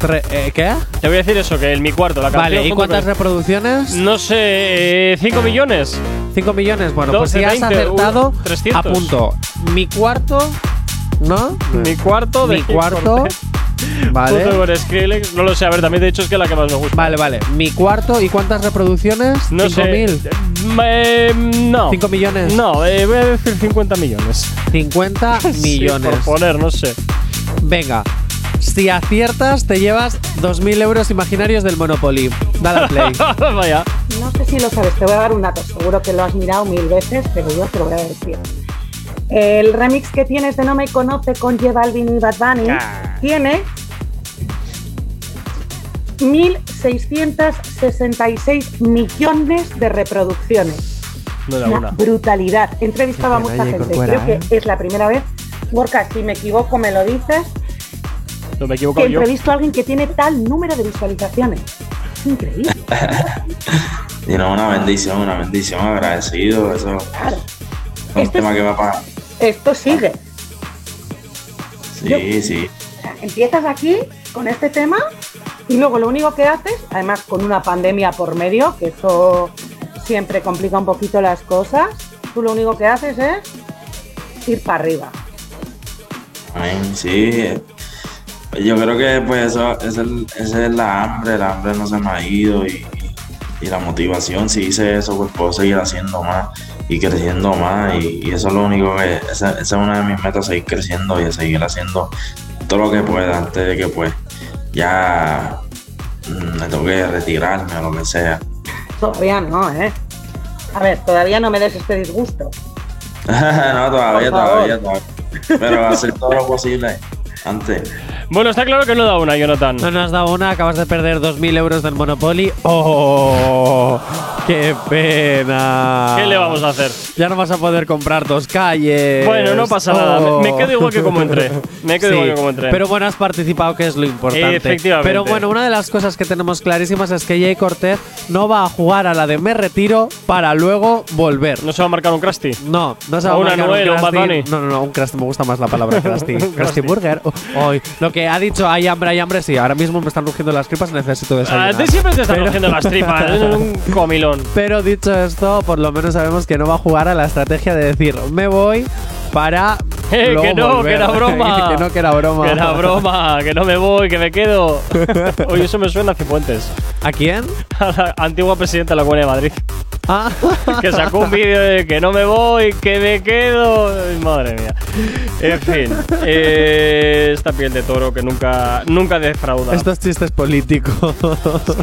Tre- eh, ¿Qué? Te voy a decir eso, que es mi cuarto, la canción. Vale, ¿y cuántas reproducciones? No sé, 5 millones. 5 millones. Bueno, pues 12, si has 20, acertado, uh, 300. apunto. Mi cuarto, ¿no? Mi cuarto de Mi cuarto. Vale. Junto con Skrillex. No lo sé, a ver, también de hecho es que es la que más me gusta. Vale, vale. Mi cuarto, ¿y cuántas reproducciones? No ¿Cinco sé. mil? Eh, no. ¿Cinco millones? No, eh, voy a decir 50 millones. 50 Sí, millones. por poner, no sé. Venga. Si aciertas, te llevas 2.000 euros imaginarios del Monopoly. Dale al play. Vaya. No sé si lo sabes, te voy a dar un dato. Seguro que lo has mirado mil veces, pero yo te lo voy a decir. El remix que tienes de No Me Conoce con J Balvin y Bad Bunny Ah. tiene 1.666 millones de reproducciones. No da Una una. brutalidad. He entrevistado a mucha gente. Corcuera, Creo ¿eh? que es la primera vez. Gorka, si me equivoco, me lo dices. No me Que equivoco he yo. entrevisto a alguien que tiene tal número de visualizaciones. Es increíble. Y no, una bendición, una bendición, agradecido. Eso Claro. Es un Este tema que va para. Esto sigue. Sí, sí. Empiezas aquí con este tema y luego lo único que haces, además con una pandemia por medio, que eso siempre complica un poquito las cosas, tú lo único que haces es ir para arriba. Sí. Yo creo que pues eso, esa es, la hambre, la hambre no se me ha ido y, y la motivación, si hice eso, pues puedo seguir haciendo más y creciendo más y, y eso es lo único que, esa, esa es una de mis metas, seguir creciendo y seguir haciendo todo lo que pueda antes de que pues ya mm, me toque retirarme o lo que sea. Todavía no, ¿eh? A ver, todavía no me des este disgusto. no, todavía, todavía, todavía. Pero hacer todo lo posible antes. Bueno, está claro que no da una, Jonathan. No nos has dado una, acabas de perder 2.000 euros del Monopoly. ¡Oh! ¡Qué pena! ¿Qué le vamos a hacer? Ya no vas a poder comprar dos calles. Bueno, no pasa nada. Oh. Me- me quedo igual que como entré. Me quedo Sí, igual que como entré. Pero bueno, has participado, que es lo importante. Efectivamente. Pero bueno, una de las cosas que tenemos clarísimas es que Jay Cortez no va a jugar a la de me retiro para luego volver. ¿No se va a marcar un Krusty? No, no se va ¿O a una marcar Noel o un Krusty. No, no, no, un Krusty. Me gusta más la palabra Krusty. Krusty. Burger. Hoy. Lo que ha dicho, hay hambre, hay hambre, sí. Ahora mismo me están rugiendo las tripas, necesito A desayunar. ti siempre te están Pero- cogiendo las tripas. un comilón. Pero dicho esto, por lo menos sabemos que no va a jugar a la estrategia de decir, me voy para. Eh, que no, volver". que era broma. que no, que era broma. Que era broma, que no me voy, que me quedo. Oye, eso me suena a Cifuentes. ¿A quién? A la antigua presidenta de la Comunidad de Madrid. Ah. que sacó un vídeo de que no me voy, que me quedo. Madre mía. En fin, eh, esta piel de toro que nunca, nunca defrauda. Estos chistes políticos.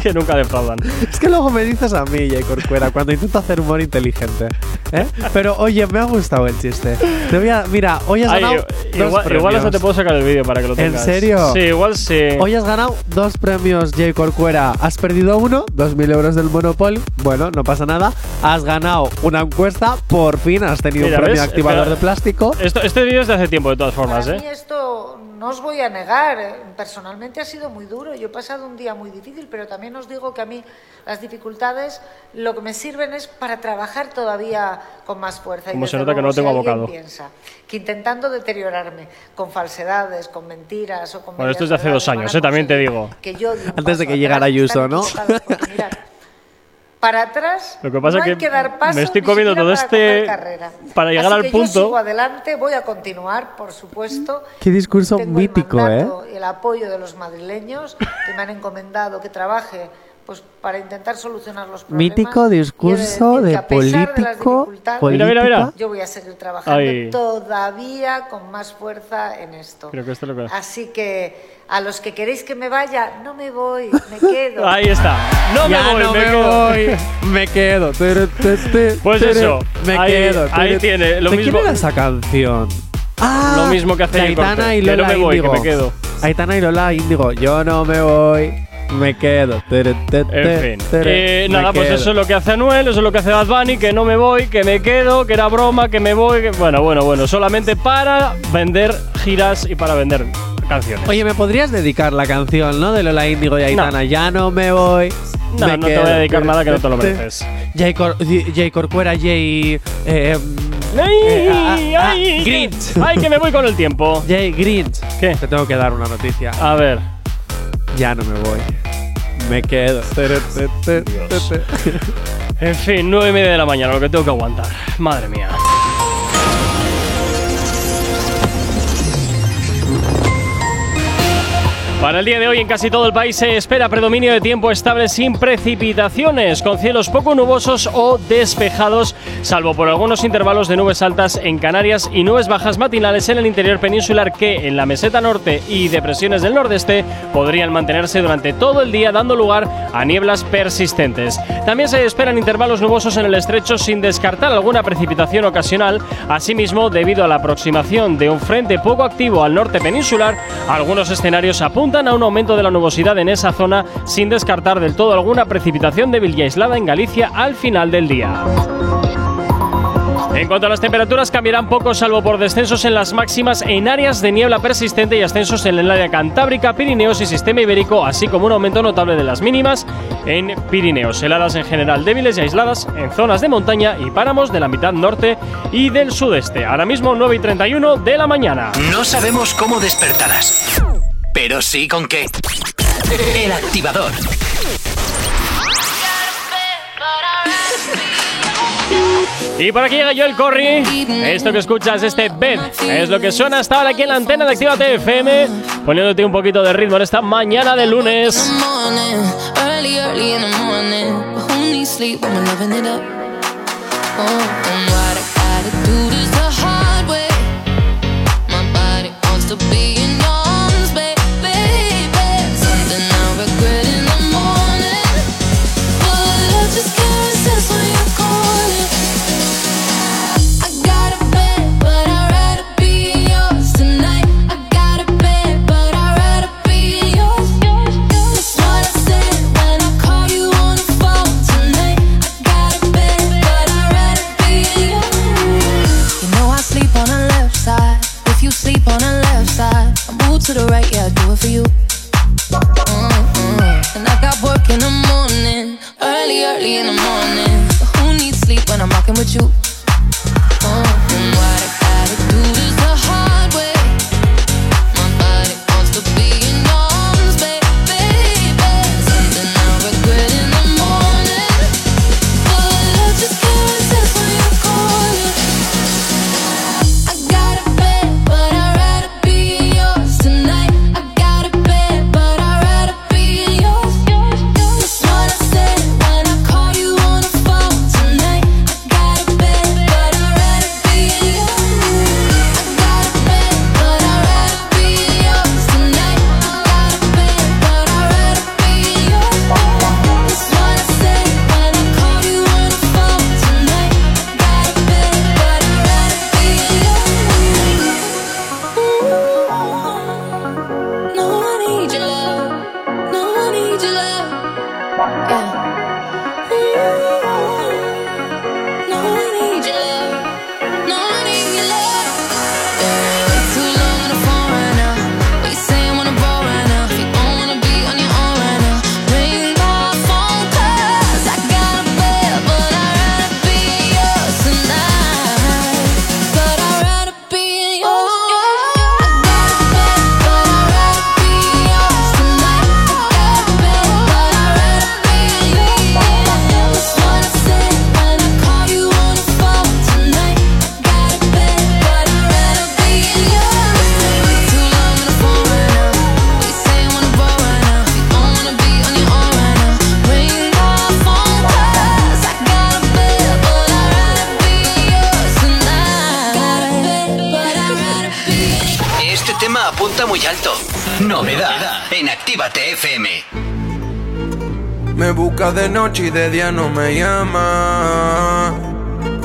que nunca defraudan. es que luego me dices a mí, Jay Corcuera, cuando intento hacer humor inteligente. ¿eh? Pero oye, me ha gustado el chiste. Te voy a, mira, hoy has Ay, ganado. dos igual, igual premios. hasta te puedo sacar el vídeo para que lo ¿En tengas. serio? Sí, igual sí. Hoy has ganado dos premios, Jay Corcuera. Has perdido uno, 2.000 euros del Monopoly. Bueno, no pasa nada. Has ganado una encuesta. Por fin has tenido Mira, un premio ¿ves? activador Espera. de plástico. Esto, este vídeo es de hace tiempo, de todas formas, Para ¿eh? mí esto no os voy a negar, eh, personalmente ha sido muy duro. Yo he pasado un día muy difícil, pero también os digo que a mí las dificultades lo que me sirven es para trabajar todavía con más fuerza. Y Como se desde nota que no tengo abocado. piensa que intentando deteriorarme con falsedades, con mentiras o con Bueno, esto es de hace dos años, ¿eh? También te digo. que yo Antes de que llegara Ayuso, ¿no? para atrás Lo que pasa no hay que que dar paso me estoy comiendo todo para este para llegar Así al que punto. Yo sigo adelante, voy a continuar, por supuesto. Qué discurso Tengo mítico, el ¿eh? mandato el apoyo de los madrileños que me han encomendado que trabaje pues para intentar solucionar los problemas. Mítico discurso de que de político. dificultades, Mira, mira, mira. Yo voy a seguir trabajando Ay. todavía con más fuerza en esto. Creo que esto es lo que. Así que a los que queréis que me vaya, no me voy, me quedo. Ahí está. No Ya me voy, no me, me quedo. voy. Me quedo. Pues eso, Me ahí- quedo. ahí tiene, lo ¿De mismo- quién era esa canción? Ah, Lo mismo que hace de Aitana y que no Lola me voy, que Índigo. me quedo. Aitana y Lola Índigo. Yo no me voy. Me quedo. Tere, En fin. tere. Eh, Me nada, pues quedo. eso es lo que hace Anuel, eso es lo que hace Bad Bunny, que no me voy, que me quedo, que era broma, que me voy. que- Bueno, bueno, bueno. Solamente para vender giras y para vender canciones. Oye, ¿me podrías dedicar la canción, no? De Lola Índigo y Aitana. Ya no me voy. No, me no te voy a dedicar nada que no te lo mereces. Jay, Cor Jay Corcuera, Jay. Eh, ¡Ay! eh, ah, ah, ¡Ay! Grinch. ¡Ay, que me voy con el tiempo! Jay Grinch. ¿Qué? Te tengo que dar una noticia. A ver. Ya no me voy. Me quedo. En fin, nueve y media de la mañana, lo que tengo que aguantar. Madre mía. Para el día de hoy en casi todo el país se espera predominio de tiempo estable sin precipitaciones, con cielos poco nubosos o despejados, salvo por algunos intervalos de nubes altas en Canarias y nubes bajas matinales en el interior peninsular que en la meseta norte y depresiones del nordeste podrían mantenerse durante todo el día dando lugar a nieblas persistentes. También se esperan intervalos nubosos en el estrecho sin descartar alguna precipitación ocasional, asimismo debido a la aproximación de un frente poco activo al norte peninsular, algunos escenarios apuntan apuntan a un aumento de la nubosidad en esa zona sin descartar del todo alguna precipitación débil y aislada en Galicia al final del día. En cuanto a las temperaturas, cambiarán poco, salvo por descensos en las máximas en áreas de niebla persistente y ascensos en el área cantábrica, Pirineos y sistema ibérico, así como un aumento notable de las mínimas en Pirineos. Heladas en general débiles y aisladas en zonas de montaña y páramos de la mitad norte y del sudeste. Ahora mismo 9 y 31 de la mañana. No sabemos cómo despertarás, pero sí con qué. El activador. Y por aquí llega yo el Corri. Esto que escuchas, este bed, es lo que suena hasta ahora aquí en la antena de Actívate FM, poniéndote un poquito de ritmo en esta mañana de lunes. To the right, yeah, I do it for you. Mm-mm. And I got work in the morning, early, early in the morning. But who needs sleep when I'm rocking with you? Oh,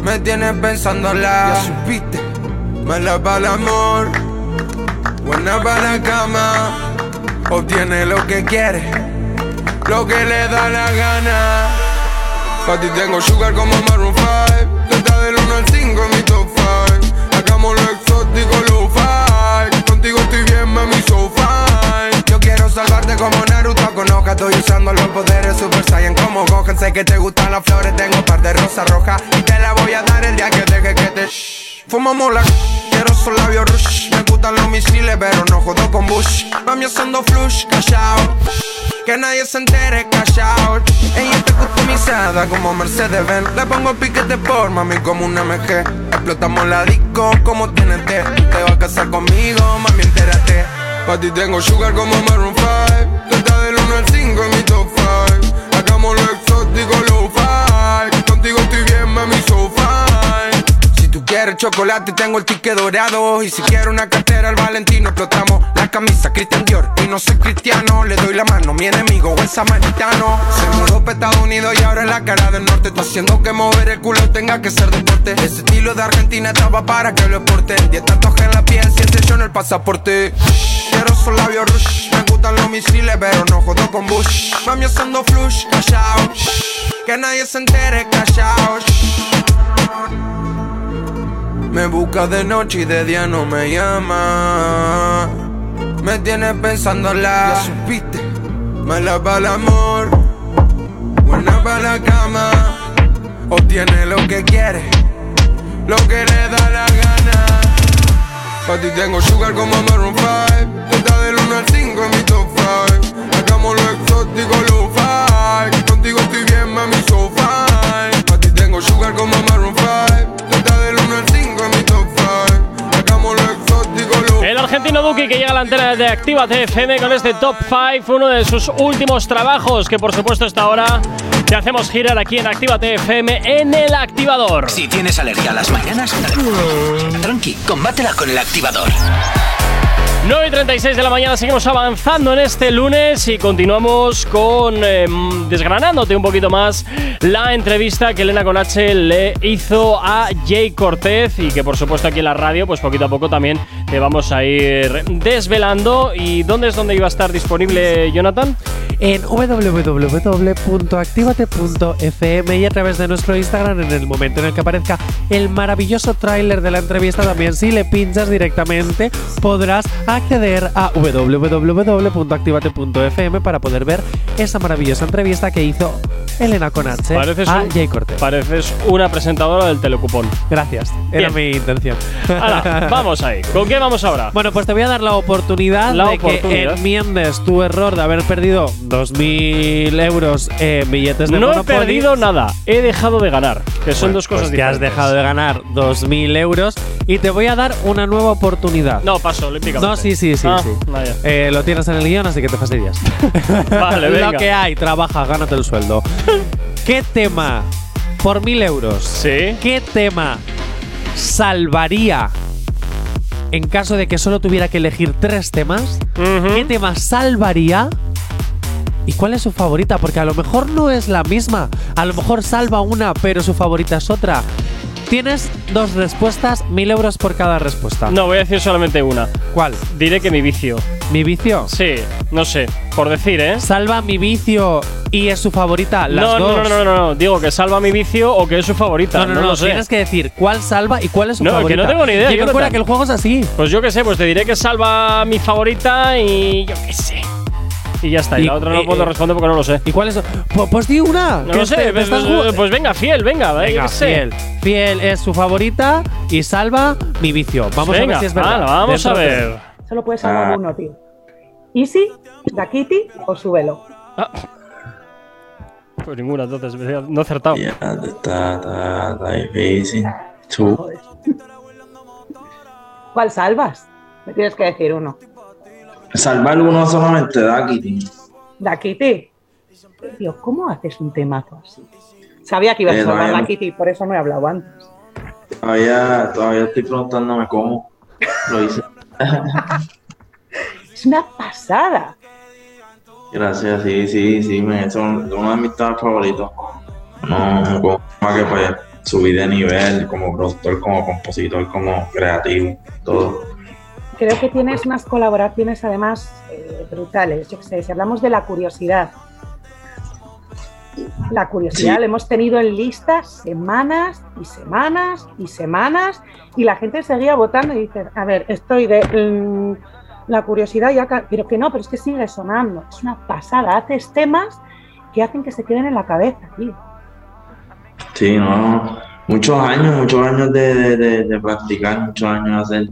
me tienes pensando la. Ya supiste. Mala para el amor. Buena para la cama. Obtiene lo que quiere. Lo que le da la gana. Pa' ti tengo sugar como Maroon 5. Lenta del 1 al 5 en mi top 5. Hagamos lo exótico, lo fi. Contigo estoy bien, mami, so. Yo quiero salvarte como Naruto con hoja. Estoy usando los poderes Super Saiyan como Gohan. Sé que te gustan las flores, tengo un par de rosa roja. Y te la voy a dar el día que deje que te. Fumamos la. Quiero su labio rush. Me gustan los misiles, pero no jodo con Bush. Mami haciendo flush, out. Que nadie se entere, out. Ella está customizada como Mercedes Benz. Le pongo piquete por mami como una MG. Explotamos la disco como TNT. Te vas a casar conmigo, mami, entérate. Pa' ti tengo sugar como Maroon 5. Lenta del 1 al 5 en mi top 5. Hagamos lo exótico, low fi. Contigo estoy Tú quieres chocolate, tengo el ticket dorado. Y si quiero una cartera, el Valentino explotamos. La camisa Christian Dior. Y no soy cristiano, le doy la mano. Mi enemigo, buen samaritano. Se mudó para Estados Unidos y ahora es la cara del norte. Está haciendo que mover el culo tenga que ser deporte. Ese estilo de Argentina estaba para que lo exporten. Diez tatuajes en la piel, siete yo en el pasaporte. quiero esos labios rush. Me gustan los misiles, pero no jodo con Bush. Mami haciendo flush, callao. Que nadie se entere, callao. Me busca de noche y de día no me llama. Me tienes pensando la. Ya supiste. Mala para el amor. Buena para la cama. Obtiene lo que quiere. Lo que le da la gana. Pa' ti tengo sugar como Maroon 5 Tú estás del 1 al 5 en mi top 5 Hagamos lo exótico, lo fi Contigo estoy bien, mami, Pa' ti tengo sugar como Maroon 5 Tú estás del 1 al 5 en mi top 5 Hagamos lo exótico, lo El argentino Duki que llega a la antena de Activa TFM con este Top 5, uno de sus últimos trabajos, que por supuesto está ahora te hacemos girar aquí en Activa TFM en el activador. Si tienes alergia a las mañanas, tranqui, combátela con el activador. 9 y 36 de la mañana seguimos avanzando en este lunes y continuamos con eh, desgranándote un poquito más la entrevista que Elena Conache le hizo a Jay Cortez y que por supuesto aquí en la radio pues poquito a poco también te vamos a ir desvelando. Y dónde es donde iba a estar disponible Jonathan en www.activate.fm y a través de nuestro Instagram en el momento en el que aparezca el maravilloso tráiler de la entrevista también si le pinchas directamente podrás acceder a www.activate.fm para poder ver esa maravillosa entrevista que hizo Elena Conache Pareces a un- Jay Cortez. pareces una presentadora del telecupón Gracias, era Bien. mi intención. Hala, vamos ahí ¿con qué vamos ahora? Bueno, pues te voy a dar la oportunidad La de oportunidad. que enmiendes tu error de haber perdido 2.000 euros en billetes de no he Monopoly. perdido nada he dejado de ganar que son dos cosas Pues que has diferentes dejado de ganar 2.000 euros y te voy a dar una nueva oportunidad. no paso olímpicamente No, sí, sí, sí. Ah, sí. vaya. Eh, lo tienes en el guion, así que te fastidias. Vale, venga. Lo que hay, trabaja, gánate el sueldo. ¿Qué tema, por 1.000 euros, sí qué tema salvaría en caso de que solo tuviera que elegir tres temas? ¿Qué tema salvaría? ¿Y cuál es su favorita? Porque a lo mejor no es la misma. A lo mejor salva una, pero su favorita es otra. Tienes dos respuestas, mil euros por cada respuesta. No, voy a decir solamente una. ¿Cuál? Diré que mi vicio. ¿Mi vicio? Sí, no sé, por decir, ¿eh? Salva mi vicio y es su favorita. Las no, dos. no, no, no, no, no, digo que salva mi vicio o que es su favorita. No, no, no, lo sé. tienes que decir cuál salva y cuál es su No, que favorita. no tengo ni idea, Y Jonathan. calcula que el juego es así. Pues yo qué sé, pues te diré que salva mi favorita y yo qué sé. Y ya está, y, Y- la otra no eh, puedo eh, responder porque no lo sé. ¿Y cuál es? Pues, pues di una. No que lo sé, te- pues, pues venga, fiel, venga, eh, yo Venga, qué sé. fiel. Fiel es su favorita y salva mi vicio. Vamos a Venga, ver si es verdad. hala, vamos a Dentro de- ver. Solo puedes salvar Ah. uno, tío. Easy, Da Kitty o Súbelo. Pues ninguna, entonces, no he acertado. Tú. ¿Cuál salvas? Me tienes que decir uno. Salvar uno solamente, da aquí. Da Kitty. Tío, ¿cómo haces un temazo así? Sabía que ibas a Eh, salvar todavía Da no. Kitty, por eso no he hablado antes. Todavía, todavía estoy preguntándome cómo lo hice. Es una pasada. Gracias, sí, sí, sí, me son uno de mis favoritos. No, como que pues subí de nivel como productor, como compositor, como creativo, todo. Creo que tienes unas colaboraciones además eh, brutales. Yo qué sé, si hablamos de la curiosidad. La curiosidad Sí. la hemos tenido en listas semanas y semanas y semanas y la gente seguía votando y dice, a ver, estoy de mm, la curiosidad ya, pero que no, pero es que sigue sonando. Es una pasada. Haces temas que hacen que se queden en la cabeza, tío. Sí, no, muchos años, muchos años de, de, de- de practicar, muchos años de hacer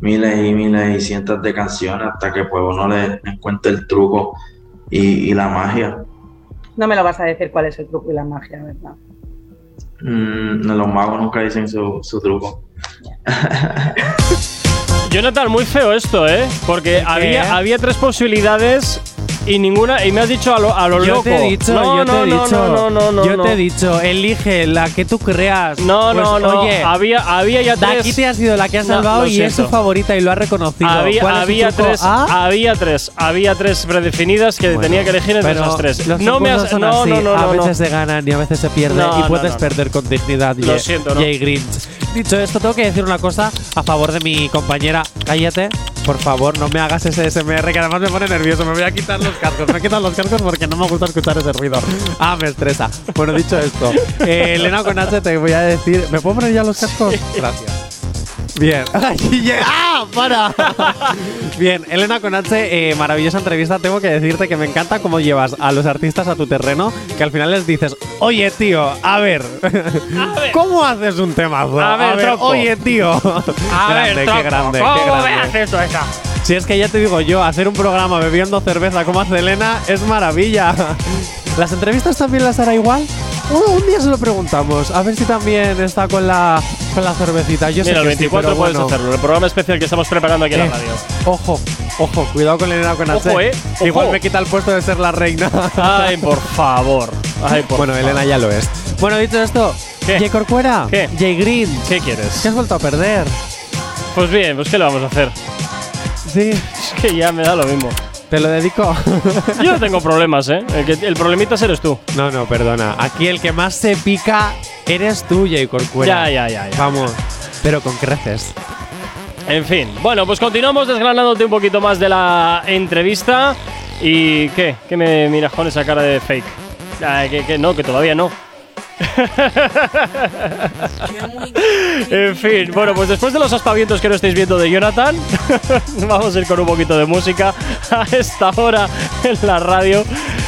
miles y miles y cientos de canciones hasta que pues uno le encuentre el truco y, y la magia. No me lo vas a decir cuál es el truco y la magia, ¿verdad? Mm, los magos nunca dicen su, su truco. Jonathan, muy feo esto, ¿eh? Porque había, había tres posibilidades y ninguna. Y me has dicho a lo, a lo Yo loco. te he dicho, no, yo no, te he no, dicho, no, no, no, yo te he dicho, elige la que tú creas. No, Pues, no, no. Oye, había, había ya tres. Dakiti ha sido la que ha salvado y es su favorita y lo ha reconocido. Había, ¿Cuál es su había truco? tres, Ah, había tres, había tres predefinidas que Bueno, tenía que elegir entre esas tres. Los No me has, son no, así. a veces se ganan y a veces se pierden y puedes perder con dignidad. Lo siento, no. Jay Grinch. Dicho esto, tengo que decir una cosa a favor de mi compañera. Cállate. Por favor, no me hagas ese SMR que además me pone nervioso. Me voy a quitar los cascos. Me he quitado los cascos porque no me gusta escuchar ese ruido. Ah, me estresa. Bueno, dicho esto, eh, Elena con H te voy a decir. ¿Me puedo poner ya los cascos? Gracias. Bien. ¡Ah! ¡Para! Bien, Elena con H, eh, maravillosa entrevista. Tengo que decirte que me encanta cómo llevas a los artistas a tu terreno, que al final les dices, oye, tío, a ver, ¿cómo haces un temazo? A ver, oye, tío. A grande, ver, qué grande, ¿cómo qué grande. me haces tú esa? Si es que ya te digo yo, hacer un programa bebiendo cerveza como hace Elena es maravilla. ¿Las entrevistas también las hará igual? Uh, un día se lo preguntamos, a ver si también está con la, con la cervecita. Yo Mira, sé el que sí, 24 pero puedes bueno. hacerlo. El programa especial que estamos preparando aquí en Eh, la radio. Ojo, ojo, cuidado con Elena con Ojo, eh, ojo. Igual me quita el puesto de ser la reina. Ay, por favor. Ay, por bueno, favor. Elena ya lo es. Bueno, dicho esto, ¿Qué? Jay Corcuera, ¿Qué? Jay Green, ¿Qué quieres? ¿qué has vuelto a perder? Pues bien, pues ¿qué le vamos a hacer? Sí, Es que ya me da lo mismo. Te lo dedico. Yo no tengo problemas, ¿eh? El, que, el problemita eres tú. No, no, perdona. Aquí el que más se pica eres tú, Jay Corcuera. Ya, ya, ya, ya. Vamos, pero con creces. En fin, bueno, pues continuamos desgranándote un poquito más de la entrevista. ¿Y qué? ¿Qué me miras con esa cara de fake? Ah, que, que no, que todavía no. En fin, bueno, pues después de los aspavientos que no estáis viendo de Jonathan, vamos a ir con un poquito de música a esta hora en la radio,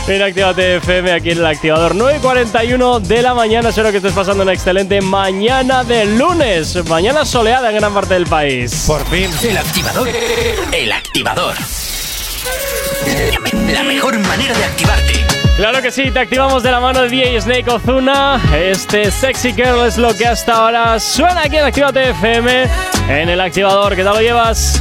en Actívate FM, aquí en el activador 9.41 de la mañana. Espero que estés pasando una excelente mañana de lunes, mañana soleada en gran parte del país. Por fin. El activador. El activador. La mejor manera de activarte. Claro que sí, te activamos de la mano de DJ Snake Ozuna. Este Sexy Girl es lo que hasta ahora suena aquí en Actívate FM, en el activador. ¿Qué tal lo llevas?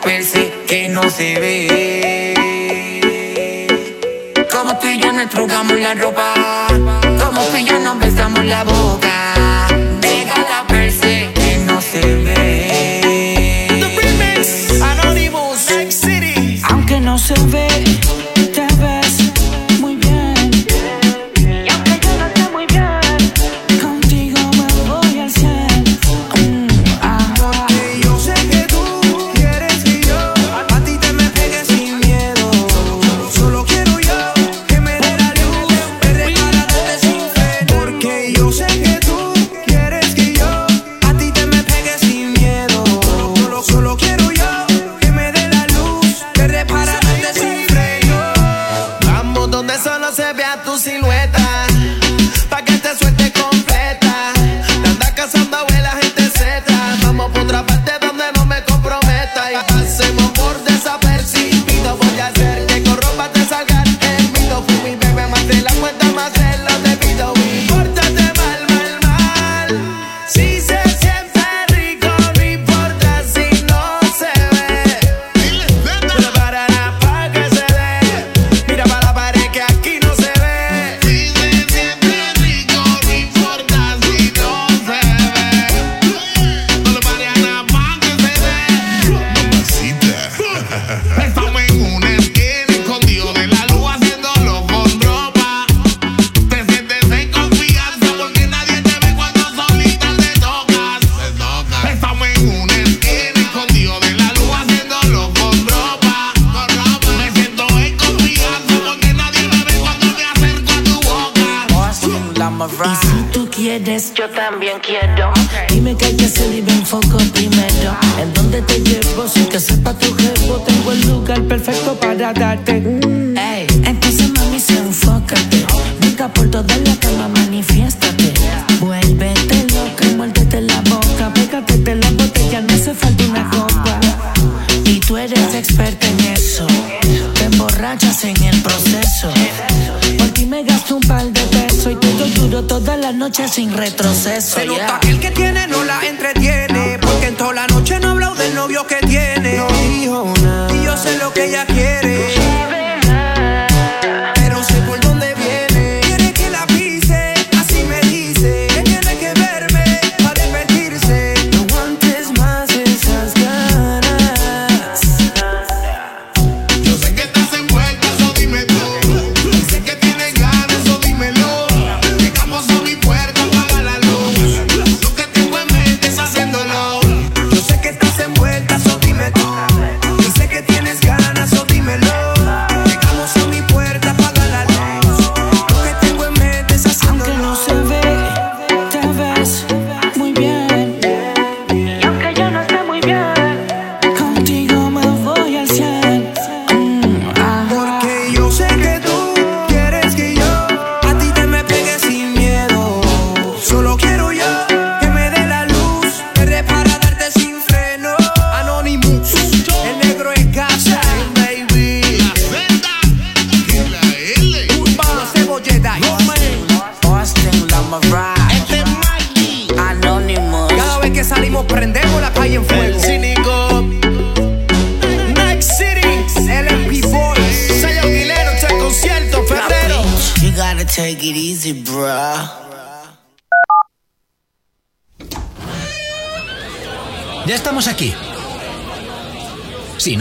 perse que no se ve. Como tú y yo nos trugamos la ropa, como tú y yo nos besamos la boca. Déjala perse que no se ve. The remix, Anonymous, Next City. Aunque no se ve.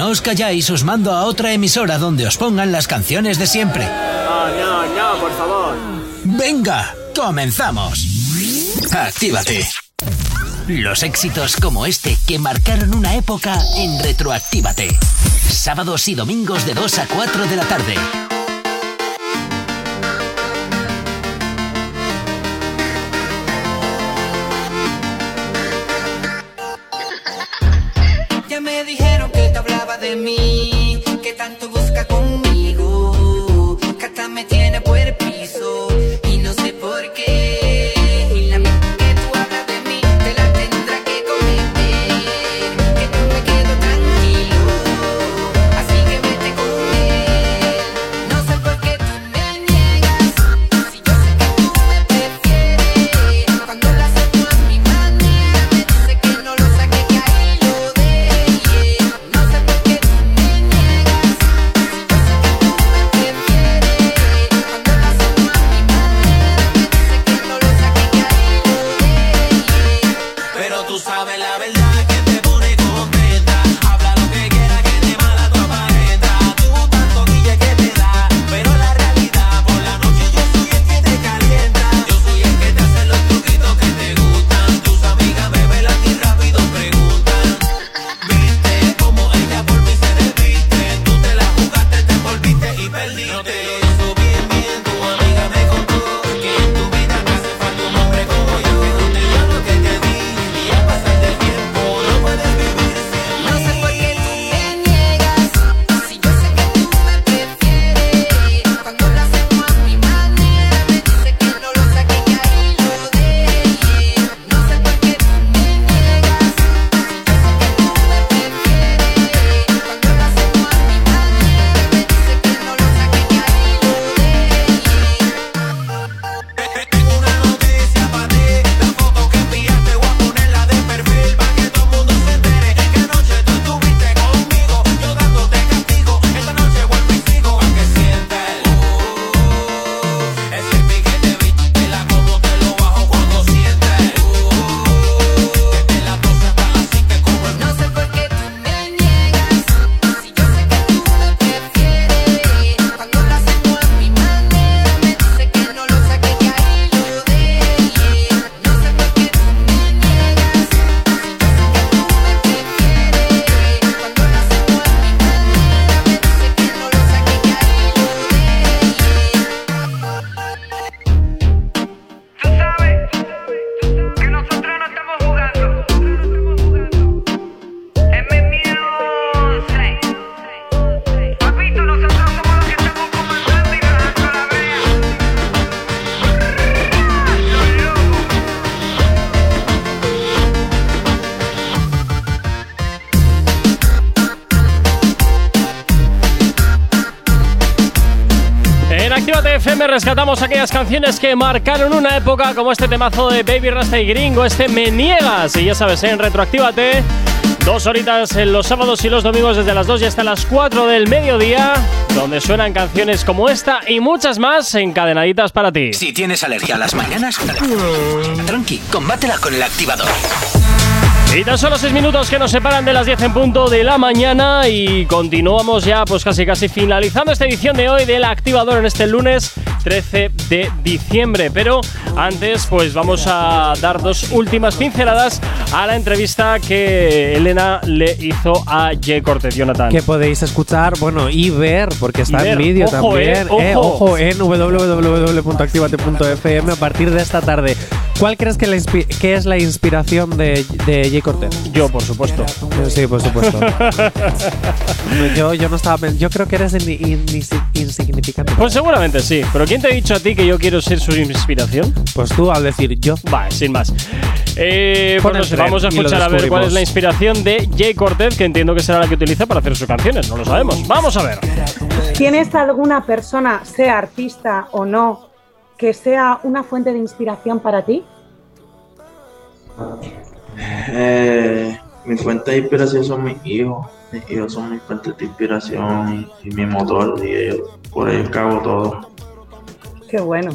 Os calláis, os mando a otra emisora donde os pongan las canciones de siempre. No, no, no, por favor. Venga, comenzamos. Actívate. Los éxitos como este que marcaron una época en Retroactívate. Sábados y domingos de 2 a 4 de la tarde. Canciones que marcaron una época, como este temazo de Baby Rasta y Gringo, este Me Niegas. Y ya sabes, en Retroactívate, dos horitas en los sábados y los domingos desde las 2 y hasta las 4 del mediodía, donde suenan canciones como esta y muchas más encadenaditas para ti. Si tienes alergia a las mañanas, tranqui, combátela con el activador. Y tan solo 6 minutos que nos separan de las 10 en punto de la mañana y continuamos ya pues casi casi finalizando esta edición de hoy del activador en este lunes 13 de diciembre. Pero antes pues vamos a dar dos últimas pinceladas a la entrevista que Elena le hizo a Jay Cortez, Jonathan. Que podéis escuchar, bueno, y ver, porque está ver, en vídeo también. eh, ojo. ojo, en www.activate.fm a partir de esta tarde. ¿Cuál crees que, la inspi- que es la inspiración de, de Jay Cortez? Yo, por supuesto. Sí, por supuesto. yo, yo no estaba Yo creo que eres in- in- insi- insignificante. Pues seguramente sí, pero ¿quién te ha dicho a ti que yo quiero ser su inspiración? Pues tú al decir yo. Vale, sin más. Eh, pues no sé, vamos a escuchar a ver cuál es la inspiración de Jay Cortez, que entiendo que será la que utiliza para hacer sus canciones. No lo sabemos. Vamos a ver. ¿Tienes alguna persona, sea artista o no, que sea una fuente de inspiración para ti? Eh, mi fuente de inspiración son mis hijos. Mis hijos son mi fuente de inspiración y, y mi motor. Y ellos- por ellos hago todo. Qué bueno.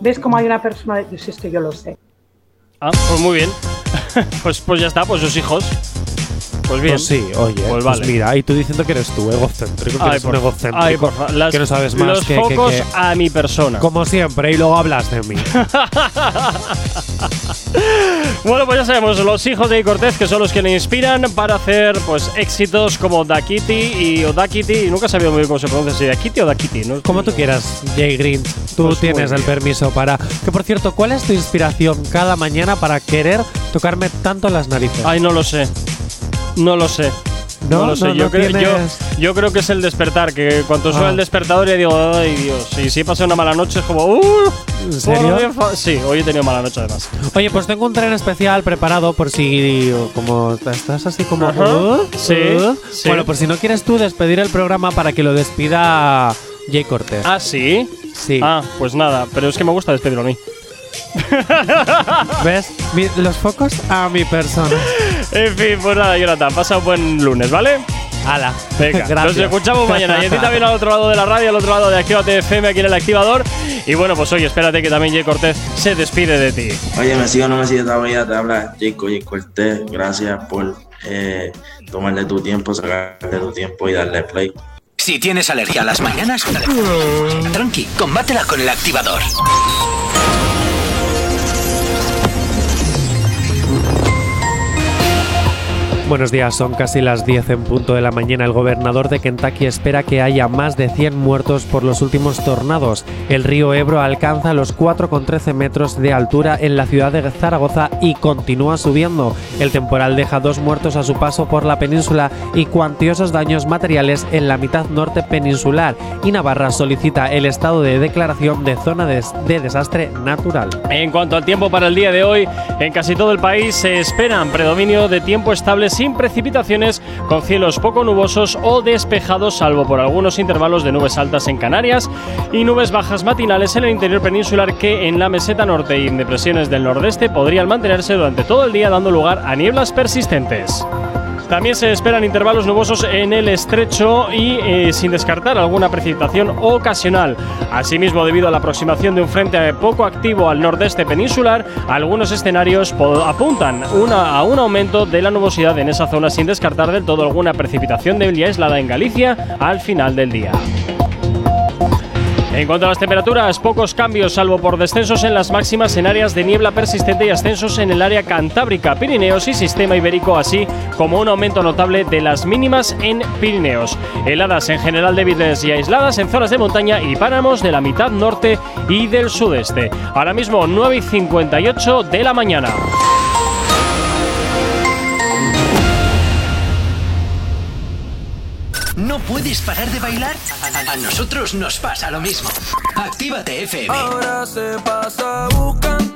¿Ves cómo hay una persona? Yo sí, esto yo lo sé. Ah, pues muy bien. pues, pues ya está, pues sus hijos. Pues bien. Pues sí, oye, Pues pues, vale. mira, y tú diciendo que eres tú, egocéntrico, que Ay, eres un por- egocéntrico, ay, por las- que no sabes más los que, que- focos que- a mi persona. Como siempre, y luego hablas de mí. Bueno, pues ya sabemos, los hijos de Cortez que son los que le inspiran para hacer pues éxitos como Dakiti y o Dakiti, y nunca he sabido muy bien cómo se pronuncia, si Dakiti o Dakiti, ¿no? Como tú quieras, Jay Green. Tú Pues tienes el permiso para. Que por cierto, ¿cuál es tu inspiración cada mañana para querer tocarme tanto las narices? Ay, no lo sé. No lo sé. No, No, lo sé. no, yo, no creo, yo, tienes- yo creo que es el despertar, que cuando suena Ah. el despertador ya digo, ay Dios, y si he pasado una mala noche es como, uh, ¿En serio? Sí, hoy he tenido mala noche además. Oye, pues tengo un tren especial preparado por si. Como estás así como. Uh, Sí, uh. sí. Bueno, por si no quieres tú despedir el programa para que lo despida Jay Cortez. Ah, sí. Sí. Ah, pues nada, pero es que me gusta despedirlo a mí. ¿Ves? Los focos a mi persona. En fin, pues nada, Jonathan, pasa un buen lunes, ¿vale? Hala. Venga, Gracias. nos escuchamos mañana. Y a ti también al otro lado de la radio, al otro lado de Actívate FM aquí en el activador. Y bueno, pues oye, espérate que también Jay Cortez se despide de ti. Oye, me sigo o no me sigue todavía, te habla Jacob J. Cortés. Gracias por eh, tomarle tu tiempo, sacarle tu tiempo y darle play. Si tienes alergia a las mañanas, tranqui, combátela con el activador. Buenos días, son casi las 10 en punto de la mañana. El gobernador de Kentucky espera que haya más de 100 muertos por los últimos tornados. El río Ebro alcanza los 4,13 metros de altura en la ciudad de Zaragoza y continúa subiendo. El temporal deja dos muertos a su paso por la península y cuantiosos daños materiales en la mitad norte peninsular. Y Navarra solicita el estado de declaración de zona de, de desastre natural. En cuanto al tiempo para el día de hoy, en casi todo el país se esperan predominio de tiempo estable sin precipitaciones, con cielos poco nubosos o despejados, salvo por algunos intervalos de nubes altas en Canarias y nubes bajas matinales en el interior peninsular que en la meseta norte y en depresiones del nordeste podrían mantenerse durante todo el día, dando lugar a nieblas persistentes. También se esperan intervalos nubosos en el estrecho y eh, sin descartar alguna precipitación ocasional. Asimismo, debido a la aproximación de un frente poco activo al nordeste peninsular, algunos escenarios apuntan a un aumento de la nubosidad en esa zona sin descartar del todo alguna precipitación débil y aislada en Galicia al final del día. En cuanto a las temperaturas, pocos cambios, salvo por descensos en las máximas en áreas de niebla persistente y ascensos en el área cantábrica, Pirineos y Sistema Ibérico, así como un aumento notable de las mínimas en Pirineos. Heladas en general débiles y aisladas en zonas de montaña y páramos de la mitad norte y del sudeste. Ahora mismo 9 y 58 de la mañana. ¿No puedes parar de bailar? A, nosotros nos pasa lo mismo. Actívate FM. Ahora se pasa buscando